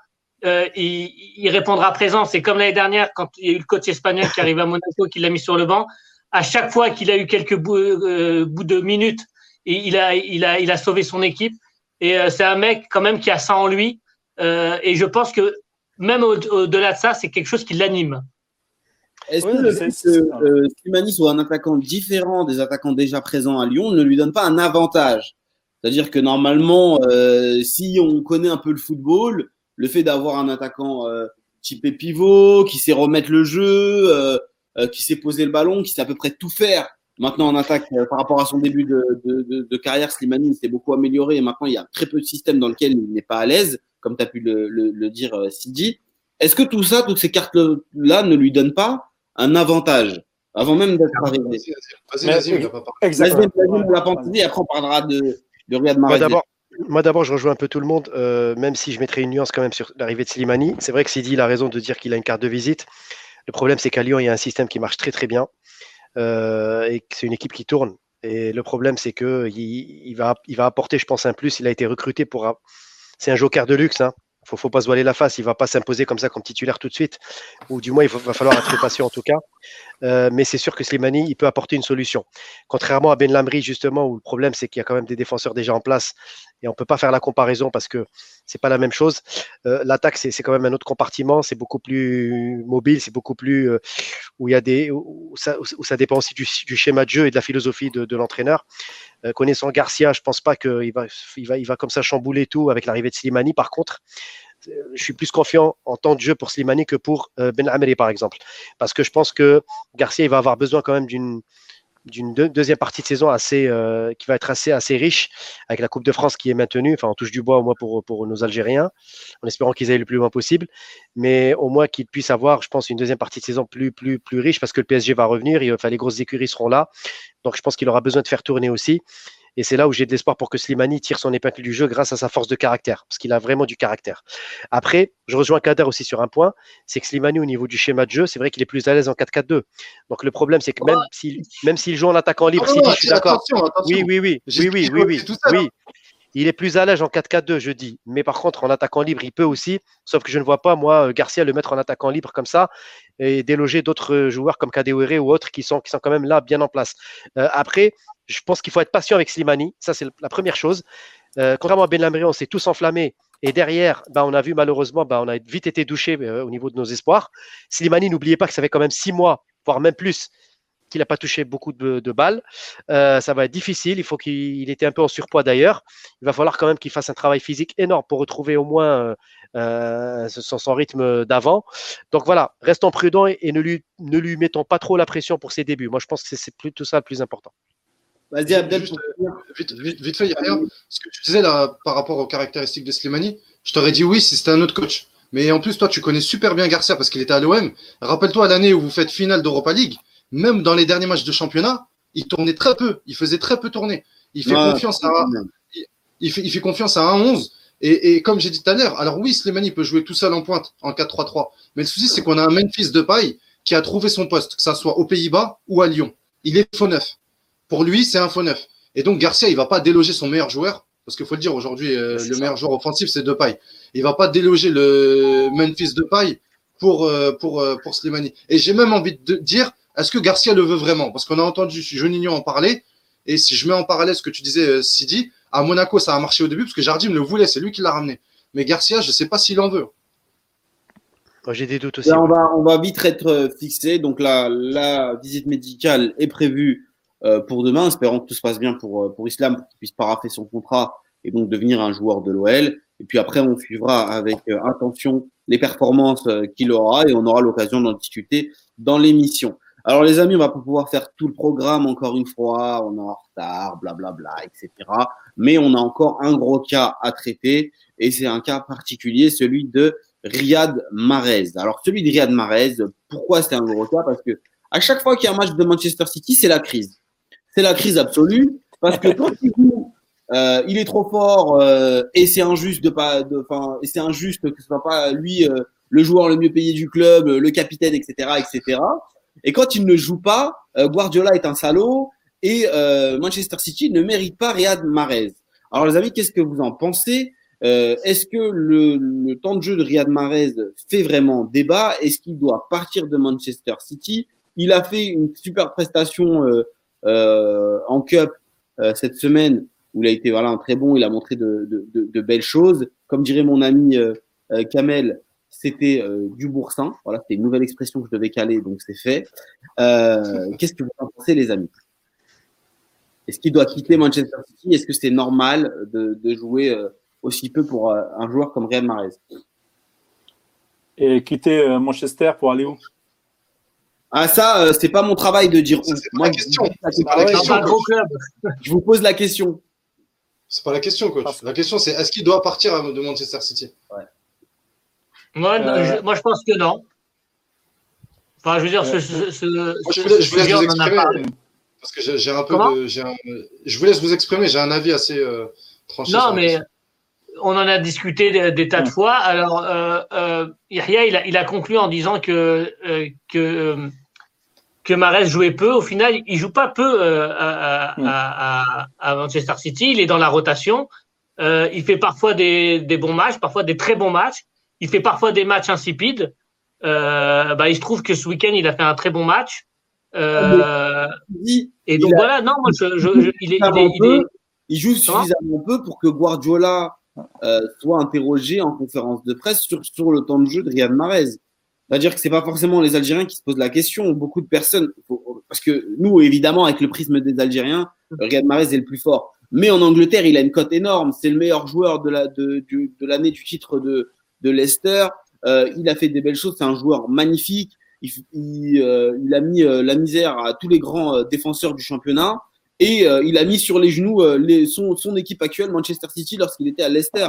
euh, il, répondra présent. C'est comme l'année dernière quand il y a eu le coach espagnol qui arrive à Monaco, qui l'a mis sur le banc. À chaque fois qu'il a eu quelques bouts, euh, de minutes, il a, il, a, il a sauvé son équipe. Et euh, c'est un mec quand même qui a ça en lui. et je pense que même au-delà de ça, c'est quelque chose qui l'anime. Est-ce que le fait que Slimani soit un attaquant différent des attaquants déjà présents à Lyon ne lui donne pas un avantage? C'est-à-dire que normalement, si on connaît un peu le football, le fait d'avoir un attaquant euh, typé pivot, qui sait remettre le jeu, euh, euh, qui sait poser le ballon, qui sait à peu près tout faire. Maintenant, en attaque, par rapport à son début de, de, de, carrière, Slimani s'est beaucoup amélioré et maintenant, il y a très peu de systèmes dans lesquels il n'est pas à l'aise, comme tu as pu le, le, dire, Sidi. Est-ce que tout ça, toutes ces cartes-là ne lui donnent pas un avantage avant même d'être arrivé? Vas-y, vas-y, vas-y, on va pas et après on parlera de, de Riyad Mahrez. Moi d'abord, je rejoins un peu tout le monde, euh, même si je mettrais une nuance quand même sur l'arrivée de Slimani. C'est vrai que Sidi a raison de dire qu'il a une carte de visite. Le problème, c'est qu'à Lyon, il y a un système qui marche très très bien euh, et c'est une équipe qui tourne. Et le problème, c'est qu'il il va, il va apporter, je pense, un plus. Il a été recruté pour. C'est un joker de luxe. Hein faut, faut pas se voiler la face. Il va pas s'imposer comme ça comme titulaire tout de suite, ou du moins il va falloir être patient en tout cas. Euh, mais c'est sûr que Slimani, il peut apporter une solution. Contrairement à Ben Lamri justement, où le problème c'est qu'il y a quand même des défenseurs déjà en place et on peut pas faire la comparaison parce que c'est pas la même chose. Euh, L'attaque c'est quand même un autre compartiment, c'est beaucoup plus mobile, c'est beaucoup plus où ça, dépend aussi du, schéma de jeu et de la philosophie de, l'entraîneur. Euh, connaissant Garcia, je pense pas qu'il va, comme ça chambouler tout avec l'arrivée de Slimani. Par contre, euh, je suis plus confiant en temps de jeu pour Slimani que pour Ben Ameri, par exemple. Parce que je pense que Garcia, il va avoir besoin quand même d'une d'une deuxième partie de saison assez, euh, qui va être assez, assez riche avec la Coupe de France qui est maintenue. Enfin, on touche du bois au moins pour, nos Algériens, en espérant qu'ils aillent le plus loin possible, mais au moins qu'ils puissent avoir, je pense, une deuxième partie de saison plus, plus, plus riche parce que le PSG va revenir. enfin, les grosses écuries seront là, donc je pense qu'il aura besoin de faire tourner aussi. Et c'est là où j'ai de l'espoir pour que Slimani tire son épingle du jeu grâce à sa force de caractère, parce qu'il a vraiment du caractère. Après, je rejoins Kader aussi sur un point, c'est que Slimani, au niveau du schéma de jeu, c'est vrai qu'il est plus à l'aise en 4-4-2. Donc le problème, c'est que même s'il même s'il joue en attaquant libre, ah je suis d'accord. Oui, oui, oui, oui, oui, oui, oui. Il est plus à l'aise en 4-4-2, je dis. Mais par contre, en attaquant libre, il peut aussi. Sauf que je ne vois pas, moi, Garcia le mettre en attaquant libre comme ça et déloger d'autres joueurs comme Kadewere ou autres qui sont, quand même là, bien en place. Euh, après, je pense qu'il faut être patient avec Slimani. Ça, c'est la première chose. Euh, contrairement à Ben Lamri, on s'est tous enflammés. Et derrière, bah, on a vu malheureusement, bah, on a vite été douché euh, au niveau de nos espoirs. Slimani, n'oubliez pas que ça fait quand même six mois, voire même plus, qu'il n'a pas touché beaucoup de, balles. Euh, ça va être difficile. Il faut qu'il était un peu en surpoids d'ailleurs. Il va falloir quand même qu'il fasse un travail physique énorme pour retrouver au moins euh, son, rythme d'avant. Donc voilà, restons prudents et, ne, lui, ne lui mettons pas trop la pression pour ses débuts. Moi, je pense que c'est plutôt ça le plus important. Vas-y, Abdel. vite, vite, fait, il y a rien. Ce que tu disais là par rapport aux caractéristiques de Slimani, je t'aurais dit oui si c'était un autre coach. Mais en plus, toi, tu connais super bien Garcia parce qu'il était à l'OM. Rappelle-toi l'année où vous faites finale d'Europa League, même dans les derniers matchs de championnat, il tournait très peu. Il faisait très peu tourner. Il fait confiance à, il, fait, il fait confiance à un 11. Et, et comme j'ai dit tout à l'heure, alors oui, Slimani peut jouer tout seul en pointe en 4-3-3. Mais le souci, c'est qu'on a un Memphis de paille qui a trouvé son poste, que ça soit aux Pays-Bas ou à Lyon. Il est faux neuf. Pour lui, c'est un faux neuf. Et donc Garcia, il va pas déloger son meilleur joueur parce qu'il faut le dire aujourd'hui, euh, le meilleur joueur offensif, c'est Depay. Il va pas déloger le Memphis Depay pour euh, pour euh, pour Slimani. Et j'ai même envie de dire, est-ce que Garcia le veut vraiment? Parce qu'on a entendu Juninho en parler. Et si je mets en parallèle ce que tu disais, Sidi, à Monaco, ça a marché au début parce que Jardim le voulait, c'est lui qui l'a ramené. Mais Garcia, je sais pas s'il en veut. J'ai des doutes aussi. on, va, on va vite être fixé. Donc la, la visite médicale est prévue euh, pour demain, espérons que tout se passe bien pour, euh, pour Islam, pour qu'il puisse paraffer son contrat et donc devenir un joueur de l'OL. Et puis après, on suivra avec euh, attention les performances qu'il aura et on aura l'occasion d'en discuter dans l'émission. Alors les amis, on va pas pouvoir faire tout le programme encore une fois, on est en retard, blablabla, bla, bla, etc. Mais on a encore un gros cas à traiter et c'est un cas particulier, celui de Riyad Mahrez. Alors celui de Riyad Mahrez, pourquoi c'est un gros cas? Parce que à chaque fois qu'il y a un match de Manchester City, c'est la crise c'est la crise absolue parce que quand il joue, euh, il est trop fort euh, et c'est injuste de pas, enfin, c'est injuste que ce soit pas lui euh, le joueur le mieux payé du club, le capitaine, etc., etc. Et quand il ne joue pas, Guardiola est un salaud et Manchester City ne mérite pas Riyad Mahrez. Alors les amis, qu'est-ce que vous en pensez? Est-ce que le, le, temps de jeu de Riyad Mahrez fait vraiment débat? Est-ce qu'il doit partir de Manchester City? Il a fait une super prestation euh, en Cup euh, cette semaine où il a été voilà, un très bon, il a montré de, de, de, belles choses. Comme dirait mon ami euh, Kamel, c'était du boursin. Voilà, c'était une nouvelle expression que je devais caler, donc c'est fait. Qu'est-ce que vous en pensez, les amis? Est-ce qu'il doit quitter Manchester City? Est-ce que c'est normal de, de jouer aussi peu pour un joueur comme Real Mahrez? Et quitter Manchester pour aller où? Ah ça, euh, c'est pas mon travail de dire. Pas la question. Je vous pose la question. C'est pas la question, coach. La question, c'est est-ce qu'il doit partir de Manchester City? Moi, je, moi, je pense que non. Enfin, je veux dire, ce, ce, je, vous laisse, vous exprimer. Parce que j'ai un peu de. je vous laisse vous exprimer. J'ai un avis assez euh, tranché. Non, mais on en a discuté des, tas de fois. Alors, euh, euh, Yahya, il a, il a, conclu en disant que, euh, que que Mares jouait peu. Au final, il joue pas peu euh, à, à, à, Manchester City. Il est dans la rotation. Euh, il fait parfois des, des, bons matchs, parfois des très bons matchs. Il fait parfois des matchs insipides. Euh, bah, il se trouve que ce week-end, il a fait un très bon match. Euh, et donc voilà, non, moi, je, je, il, est, il, est, il, est, il, joue suffisamment peu pour que Guardiola euh, soit interrogé en conférence de presse sur, sur le temps de jeu de Riyad Mahrez. C'est-à-dire que c'est pas forcément les Algériens qui se posent la question. Beaucoup de personnes, parce que nous, évidemment, avec le prisme des Algériens, Riyad Mahrez est le plus fort. Mais en Angleterre, il a une cote énorme. C'est le meilleur joueur de la de, de l'année du titre de de Leicester. Euh, il a fait des belles choses. C'est un joueur magnifique. Il, euh, a mis euh, la misère à tous les grands défenseurs du championnat et il a mis sur les genoux son, équipe actuelle, Manchester City, lorsqu'il était à Leicester.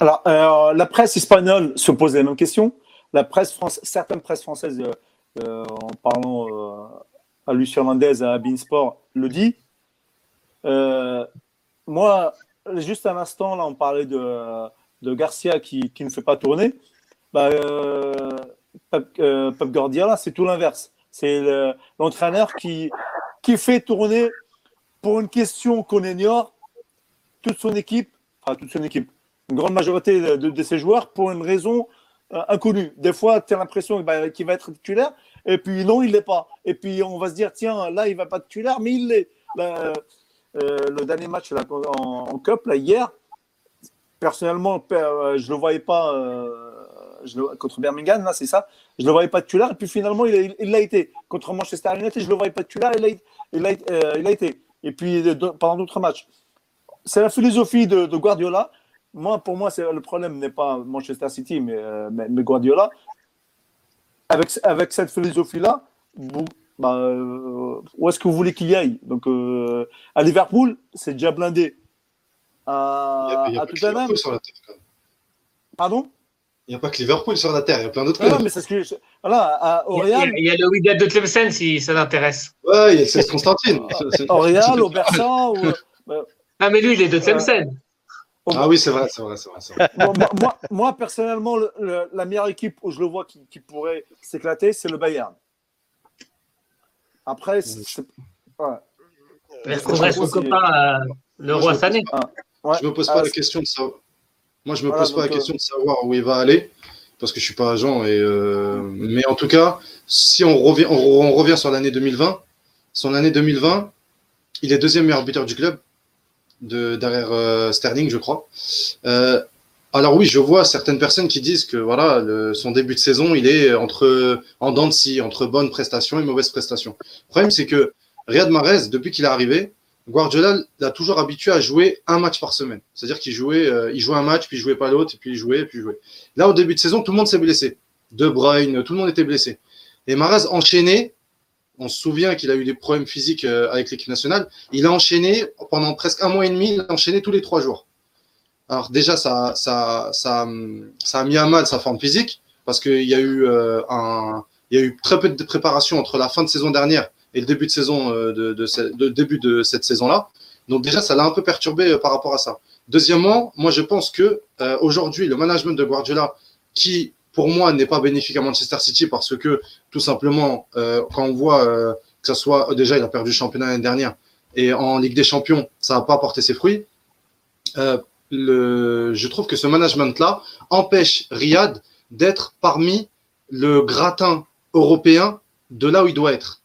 Alors, la presse espagnole se pose la même question la presse France, certaines presses françaises, en parlant à Lucien Mendez, à Beansport, le dit. moi, juste un instant, là, on parlait de, de Garcia qui, qui, ne fait pas tourner. Bah, Pep, Guardiola, c'est tout l'inverse. C'est l'entraîneur qui, qui fait tourner pour une question qu'on ignore toute son équipe, enfin toute son équipe, une grande majorité de, de, ses joueurs pour une raison euh, inconnu. Des fois, tu as l'impression qu'il va être titulaire, et puis non, il l'est pas. Et puis on va se dire, tiens, là, il va pas titulaire, mais il l'est. Euh, le dernier match là, en, Cup, là, hier, personnellement, euh, je ne le voyais pas contre Birmingham, là, c'est ça. Je ne le voyais pas titulaire. Et puis finalement, il l'a été. Contre Manchester United, je ne le voyais pas titulaire. Il l'a il il a été. Et puis pendant d'autres matchs. C'est la philosophie de, Guardiola. Moi, pour moi, le problème n'est pas Manchester City, mais, mais, Guardiola. Avec, avec cette philosophie-là, bah, euh, où est-ce que vous voulez qu'il y aille? Donc, euh, à Liverpool, c'est déjà blindé. À, il y a, tout à l'heure. sur la terre. Pardon? Il n'y a pas que Liverpool sur la terre, il y a plein d'autres ah, mais c'est ce que voilà, au Real. Il y a, le Wydad de Tlemcen si ça l'intéresse. Ouais, il y a le Constantine. au Real, au Bersan. Ou... Ah, mais lui, il est de Tlemcen. Ah oui, c'est vrai, c'est vrai, c'est vrai. moi, moi, personnellement, la meilleure équipe où je le vois qui, qui pourrait s'éclater, c'est le Bayern. Après, c'est. Ouais. Est-ce qu'on reste copain le roi Sané Je me pose pas la question de savoir. Moi, je me pose pas la question de savoir où il va aller parce que je suis pas agent. Et euh, Mais en tout cas, si on revient, on, revient sur l'année 2020, son année 2020, il est deuxième meilleur buteur du club de, derrière euh, Sterling, je crois. Euh, alors oui, je vois certaines personnes qui disent que voilà, son début de saison, il est entre en dents de entre bonnes prestations et mauvaises prestations. Le problème, c'est que Riyad Mahrez, depuis qu'il est arrivé, Guardiola l'a toujours habitué à jouer un match par semaine. C'est-à-dire qu'il jouait, euh, il jouait un match, puis il jouait pas l'autre, puis il jouait, puis il jouait. Là, au début de saison, tout le monde s'est blessé. De Bruyne, tout le monde était blessé. Et Mahrez enchaîné. On se souvient qu'il a eu des problèmes physiques euh, avec l'équipe nationale. Il a enchaîné pendant presque un mois et demi. Il a enchaîné tous les trois jours. Alors déjà, ça, ça, ça, a mis à mal sa forme physique parce qu'il y eu euh, y a eu très peu de préparation entre la fin de saison dernière et le début de saison euh, de, de, début de cette saison-là. Donc déjà, ça l'a un peu perturbé euh, par rapport à ça. Deuxièmement, moi je pense que aujourd'hui, le management de Guardiola, qui pour moi n'est pas bénéfique à Manchester City parce que tout simplement, quand on voit que ça soit déjà, il a perdu le championnat l'année dernière et en Ligue des Champions, ça n'a pas porté ses fruits le, je trouve que ce management-là empêche Riyad d'être parmi le gratin européen de là où il doit être.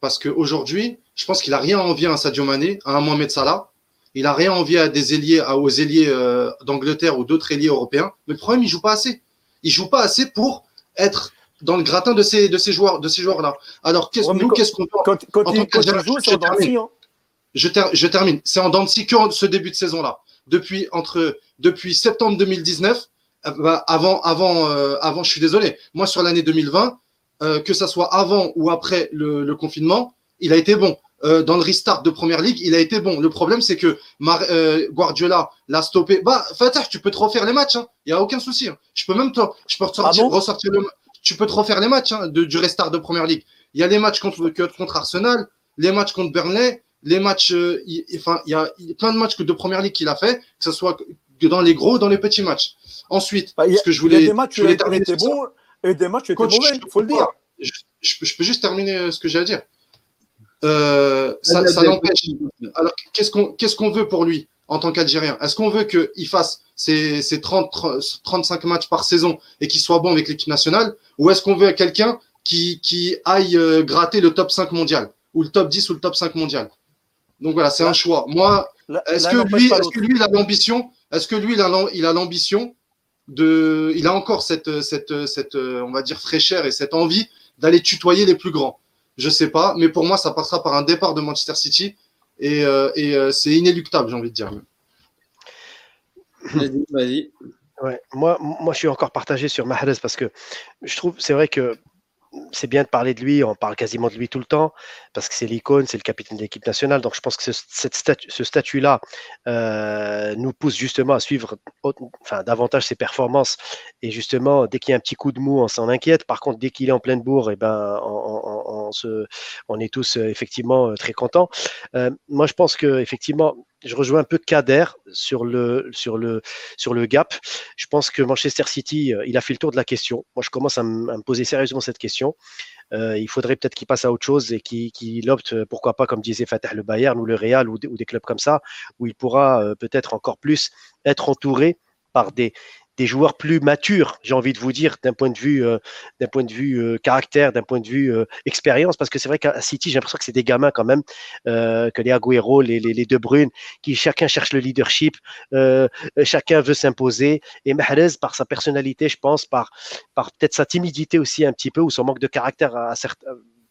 Parce qu'aujourd'hui, je pense qu'il n'a rien envie à un Sadio Mané, à un Mohamed Salah. Il n'a rien envie à des ailiers, aux ailiers euh, d'Angleterre ou d'autres ailiers européens. Mais le problème, il joue pas assez. Il joue pas assez pour être dans le gratin de ces, de ces joueurs, de ces joueurs-là. Alors, qu'est-ce, nous, qu'est-ce qu'on quand, quand, quand, il, joue, c'est en hein. je, je termine. C'est en dents que ce début de saison-là depuis, entre, depuis septembre 2019, euh, bah, avant, avant, euh, avant, je suis désolé, moi sur l'année 2020, euh, que ça soit avant ou après le, confinement, il a été bon. dans le restart de Première Ligue, il a été bon. Le problème, c'est que Guardiola l'a stoppé. Bah, Fatah, tu peux te refaire les matchs, il hein. n'y a aucun souci. Hein. Je peux même te, je peux ressortir, ah ressortir le Tu peux te refaire les matchs hein, de, du restart de Première Ligue. Il y a les matchs contre, contre Arsenal, les matchs contre Burnley, les matchs, euh, enfin, il y a plein de matchs de première ligue qu'il a fait, que ce soit dans les gros, dans les petits matchs. Ensuite, bah, ce que je voulais, il y a des matchs et des matchs où étaient mauvais, il faut le dire. Je, peux juste terminer euh, ce que j'ai à dire. Euh, ça, l'empêche. Alors, qu'est-ce qu'on veut pour lui en tant qu'Algérien? Est-ce qu'on veut qu'il fasse ses, ses 30, 35 matchs par saison et qu'il soit bon avec l'équipe nationale? Ou est-ce qu'on veut quelqu'un qui, qui aille gratter le top 5 mondial? Ou le top 10 ou le top 5 mondial? Donc voilà, c'est un choix. Moi, est-ce que, lui, est que lui, il a l'ambition? Est-ce que lui, il a l'ambition de, il a encore cette, cette, cette, on va dire fraîcheur et cette envie d'aller tutoyer les plus grands. Je sais pas, mais pour moi, ça passera par un départ de Manchester City et, euh, et euh, c'est inéluctable, j'ai envie de dire. Vas-y, vas-y. Ouais, moi, moi, je suis encore partagé sur Mahrez parce que je trouve, c'est vrai que c'est bien de parler de lui, on parle quasiment de lui tout le temps, parce que c'est l'icône, c'est le capitaine de l'équipe nationale. Donc je pense que ce, ce statut-là euh, nous pousse justement à suivre enfin, davantage ses performances. Et justement, dès qu'il y a un petit coup de mou, on s'en inquiète. Par contre, dès qu'il est en pleine bourre, eh ben, on est tous euh, effectivement euh, très contents. moi, je pense que effectivement, je rejoins un peu Kader sur le, gap. Je pense que Manchester City, euh, il a fait le tour de la question. Moi, je commence à, me poser sérieusement cette question. Euh, il faudrait peut-être qu'il passe à autre chose et qu'il opte, euh, pourquoi pas, comme disait Fatah le Bayern ou le Real ou, des clubs comme ça, où il pourra peut-être encore plus être entouré par des, des joueurs plus matures, j'ai envie de vous dire, d'un point de vue, euh, d'un point de vue euh, caractère, d'un point de vue euh, expérience, parce que c'est vrai qu'à City, j'ai l'impression que c'est des gamins quand même, que les Agüero, les, les, les De qui chacun cherche le leadership, chacun veut s'imposer, et Mahrez, par sa personnalité, je pense, par, par peut-être sa timidité aussi un petit peu, ou son manque de caractère à,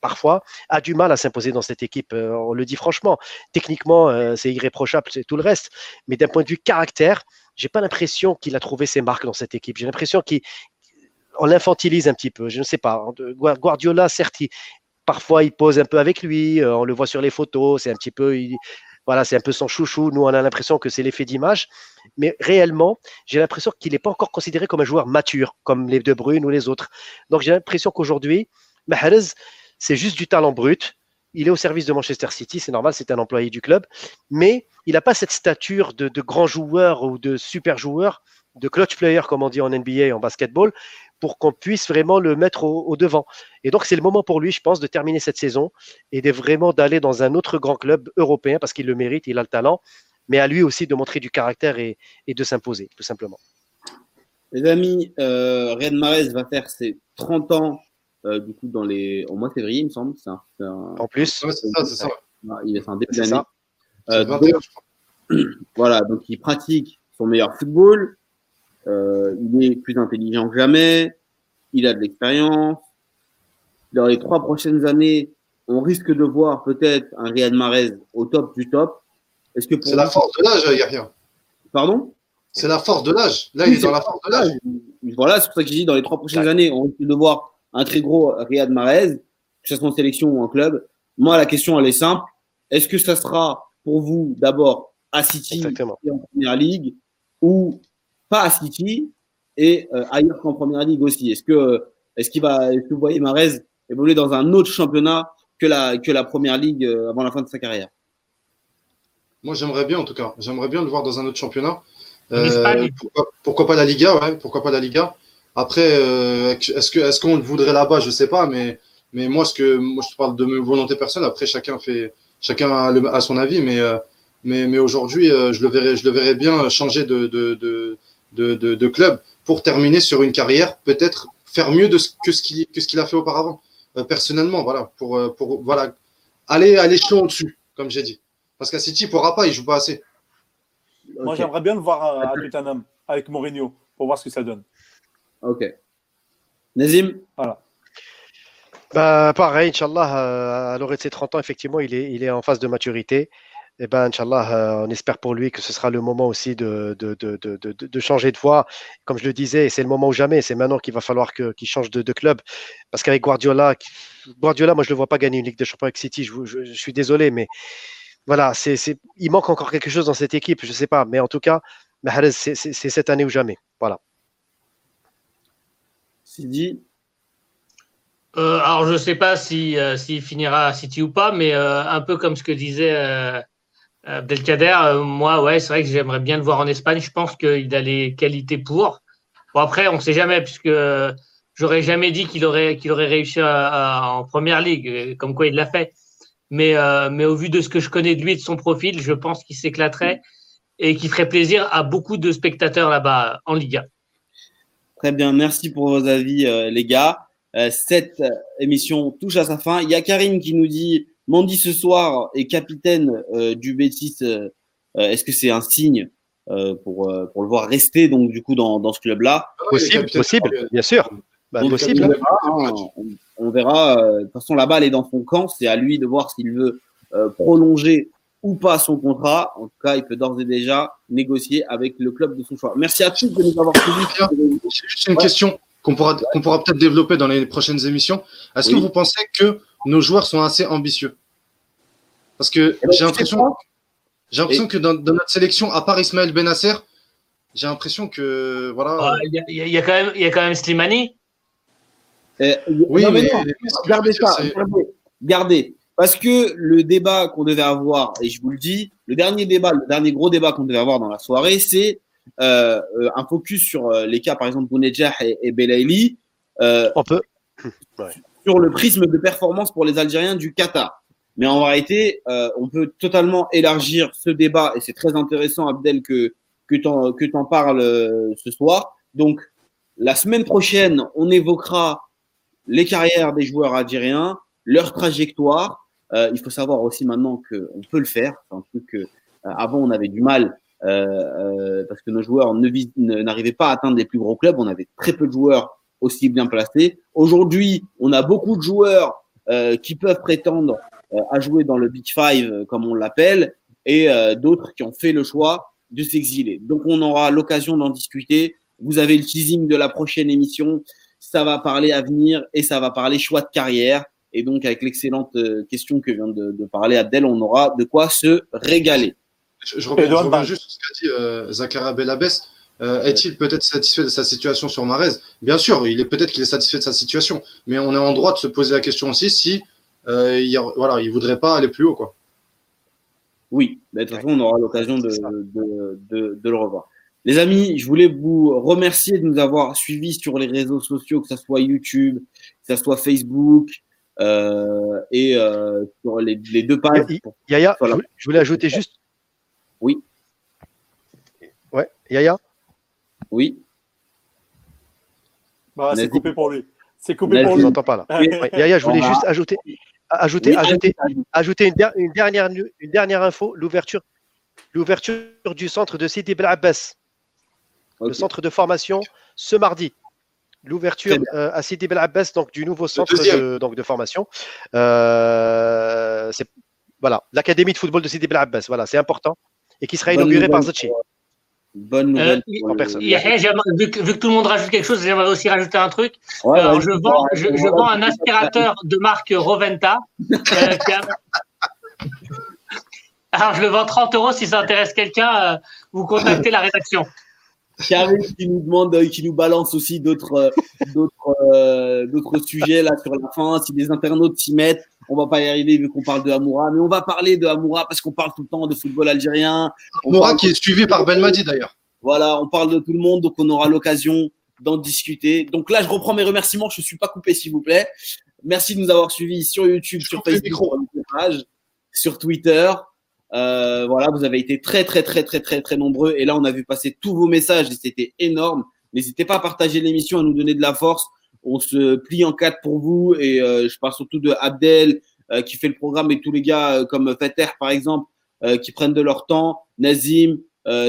parfois, a du mal à s'imposer dans cette équipe. on le dit franchement. Techniquement, c'est irréprochable, c'est tout le reste. Mais d'un point de vue caractère, j'ai pas l'impression qu'il a trouvé ses marques dans cette équipe. J'ai l'impression qu'on l'infantilise un petit peu. Je ne sais pas. Guardiola, certes, parfois il pose un peu avec lui. Euh, on le voit sur les photos. C'est un petit peu, voilà, c'est un peu son chouchou. Nous, on a l'impression que c'est l'effet d'image. Mais réellement, j'ai l'impression qu'il n'est pas encore considéré comme un joueur mature, comme les De Bruyne ou les autres. Donc, j'ai l'impression qu'aujourd'hui, Mahrez, c'est juste du talent brut. Il est au service de Manchester City, c'est normal, c'est un employé du club, mais il n'a pas cette stature de, grand joueur ou de super joueur, de clutch player, comme on dit en NBA et en basketball, pour qu'on puisse vraiment le mettre au, devant. Et donc, c'est le moment pour lui, je pense, de terminer cette saison et de vraiment d'aller dans un autre grand club européen parce qu'il le mérite, il a le talent, mais à lui aussi de montrer du caractère et, de s'imposer, tout simplement. Les amis, euh, Riyad Mahrez va faire ses 30 ans euh, du coup, dans les, au mois de février, il me semble. Un, un, en plus, c'est ça, c'est ça. Il est un début d'année. Euh, [CLEARS THROAT] voilà, donc il pratique son meilleur football. Euh, il est plus intelligent que jamais. Il a de l'expérience. Dans les trois prochaines années, on risque de voir peut-être un Riyad Mahrez au top du top. Est-ce que c'est la force de l'âge, il n'y a rien. Pardon? C'est la force de l'âge. Là, il est dans la force de l'âge. Voilà, c'est pour ça que j'ai dit dans les trois prochaines années, on risque de voir un très gros Riyad Mahrez, que ce soit en sélection ou en club. Moi, la question, elle est simple. Est-ce que ça sera pour vous d'abord à City et en Première Ligue ou pas à City et euh, ailleurs qu'en Première Ligue aussi? Est-ce que, est-ce qu'il va, est-ce que vous voyez Mahrez évoluer dans un autre championnat que la, que la Première Ligue euh, avant la fin de sa carrière? Moi, j'aimerais bien en tout cas. J'aimerais bien le voir dans un autre championnat. Euh, pourquoi, pourquoi, pas la Liga ouais, Pourquoi pas la Liga après, euh, est-ce que est-ce qu'on le voudrait là-bas? Je sais pas, mais mais moi ce que moi je te parle de mes volontés personnelles. Après, chacun fait chacun a, son avis, mais euh, mais mais aujourd'hui, euh, je le verrais je le verrais bien changer de de de de, de, club pour terminer sur une carrière, peut-être faire mieux de ce, que ce qu'il que ce qu'il a fait auparavant. personnellement, voilà, pour pour voilà aller à l'échelon au-dessus, comme j'ai dit. Parce qu'à City, il pourra pas, il joue pas assez. Moi, j'aimerais bien le voir à, à Tottenham avec Mourinho pour voir ce que ça donne. Ok. Nazim Voilà. Bah, pareil, Inch'Allah, euh, à l'orée de ses 30 ans, effectivement, il est, il est en phase de maturité. Et eh ben, Inch'Allah, euh, on espère pour lui que ce sera le moment aussi de, de, de, de changer de voie. Comme je le disais, c'est le moment ou jamais. C'est maintenant qu'il va falloir qu'il change de, club. Parce qu'avec Guardiola, Guardiola, moi, je ne le vois pas gagner une Ligue de Champions avec City. Je, je, suis désolé, mais voilà, c'est, il manque encore quelque chose dans cette équipe. Je ne sais pas. Mais en tout cas, c'est cette année ou jamais. Voilà. Euh, alors, je ne sais pas s'il euh, finira à City ou pas, mais euh, un peu comme ce que disait Abdelkader, moi, ouais, c'est vrai que j'aimerais bien le voir en Espagne. Je pense qu'il a les qualités pour. Bon, après, on ne sait jamais, puisque j'aurais jamais dit qu'il aurait, qu'il aurait réussi en première ligue, comme quoi il l'a fait. Mais, mais au vu de ce que je connais de lui et de son profil, je pense qu'il s'éclaterait et qu'il ferait plaisir à beaucoup de spectateurs là-bas en Liga. Très bien, merci pour vos avis, euh, les gars. Euh, cette émission touche à sa fin. Il y a Karine qui nous dit Mandy ce soir est capitaine euh, du Bétis. Est-ce que c'est un signe pour, pour le voir rester donc du coup dans, dans ce club-là? Possible, possible, bien sûr. Bah, possible. On verra. Hein. de toute façon, la balle est dans son camp. C'est à lui de voir s'il veut prolonger ou pas son contrat. En tout cas, il peut d'ores et déjà négocier avec le club de son choix. Merci à tous de nous avoir suivis. J'ai juste une question qu'on pourra, qu'on pourra peut-être développer dans les prochaines émissions. Est-ce que vous pensez que nos joueurs sont assez ambitieux? Parce que eh ben, j'ai l'impression, j'ai l'impression que dans, notre sélection, à part Ismaël Benasser, j'ai l'impression que voilà. Ah, il y, a quand même, il y a quand même Slimani. Eh, oui, mais, gardez ça, gardez. Parce que le débat qu'on devait avoir, et je vous le dis, le dernier débat, le dernier gros débat qu'on devait avoir dans la soirée, c'est euh, euh un focus sur euh, les cas, par exemple, Bounedjah et, et Belaïli. Euh, On peut. [CLEARS THROAT] Sur le prisme de performance pour les Algériens du Qatar. Mais en réalité, euh, on peut totalement élargir ce débat, et c'est très intéressant, Abdel, que, que tu en, que en parles ce soir. Donc, la semaine prochaine, on évoquera les carrières des joueurs algériens, leur trajectoire. Euh, il faut savoir aussi maintenant qu'on peut le faire. Un truc que, euh, avant, on avait du mal euh, parce que nos joueurs n'arrivaient pas à atteindre les plus gros clubs. On avait très peu de joueurs aussi bien placés. Aujourd'hui, on a beaucoup de joueurs qui peuvent prétendre à jouer dans le Big Five, comme on l'appelle, et d'autres qui ont fait le choix de s'exiler. Donc, on aura l'occasion d'en discuter. Vous avez le teasing de la prochaine émission. Ça va parler avenir et ça va parler choix de carrière. Et donc, avec l'excellente euh, question que vient de, parler Abdel, on aura de quoi se régaler. Je, reviens, juste sur ce qu'a dit euh, Zakaria Belabès. Euh, est-il peut-être satisfait de sa situation sur Marez? Bien sûr, il est peut-être qu'il est satisfait de sa situation, mais on est en droit de se poser la question aussi si euh, il, voilà, il voudrait pas aller plus haut, quoi. Oui, de toute façon, on aura l'occasion de, le revoir. Les amis, je voulais vous remercier de nous avoir suivis sur les réseaux sociaux, que ce soit YouTube, que ce soit Facebook, euh, et euh, sur les, deux pages. Yaya, je voulais ajouter juste. Oui. Ouais, Yaya Oui. Bah, c'est coupé pour lui. C'est coupé pour lui. Je pas là. Yaya, je voulais juste ajouter, ajouter, ajouter, ajouter une, dernière, une dernière info, l'ouverture, l'ouverture du centre de Sidi Bel Abbas, le centre de formation, ce mardi. L'ouverture euh, à Sidi Bel Abbas, donc du nouveau centre de, donc, de formation. Euh, c'est voilà, l'académie de football de Sidi Bel Abbas. Voilà, c'est important et qui sera inauguré par Zachi. Bonne nouvelle. Euh, vu, que, tout le monde rajoute quelque chose, j'aimerais aussi rajouter un truc. je, vends, je, vends, un aspirateur de marque Roventa. Euh, [LAUGHS] Alors, je le vends 30 euros. Si ça intéresse quelqu'un, euh, vous contactez la rédaction. Qui nous demande, qui nous balance aussi d'autres, d'autres, d'autres sujets là sur la fin. Si des internautes s'y mettent, on va pas y arriver vu qu'on parle de Amoura, mais on va parler de Amoura parce qu'on parle tout le temps de football algérien. Amoura qui est suivi par Ben Madi d'ailleurs. Voilà, on parle de tout le monde, donc on aura l'occasion d'en discuter. Donc là, je reprends mes remerciements. Je ne suis pas coupé, s'il vous plaît. Merci de nous avoir suivis sur YouTube, sur Facebook, sur Twitter. Euh, voilà, vous avez été très, très, très, très, très, très nombreux. Et là, on a vu passer tous vos messages. Et c'était énorme. N'hésitez pas à partager l'émission, à nous donner de la force. On se plie en quatre pour vous. Et euh, je parle surtout de Abdel euh, qui fait le programme. Et tous les gars euh, comme Fater par exemple qui prennent de leur temps, Nazim,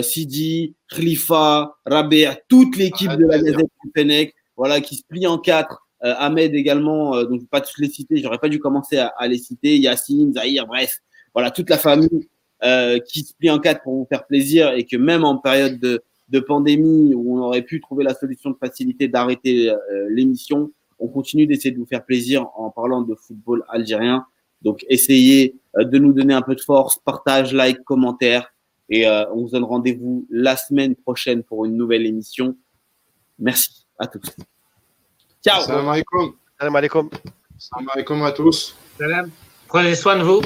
Sidi, Khalifa, Rabé, toute l'équipe de la Gazette Fennec, voilà qui se plie en quatre. Ahmed également, donc je vais pas tous les citer, j'aurais pas dû commencer à, les citer, Yacine, Zahir, bref, voilà toute la famille qui se plie en quatre pour vous faire plaisir et que même en période de, de pandémie où on aurait pu trouver la solution de facilité d'arrêter euh, l'émission, on continue d'essayer de vous faire plaisir en parlant de football algérien. Donc essayez euh, de nous donner un peu de force, partage, like, commentaire. Et euh, on vous donne rendez-vous la semaine prochaine pour une nouvelle émission. Merci à tous. Ciao. Salam alaikum. Salam alaikum. Salam alaikum à tous. Salam. Prenez soin de vous.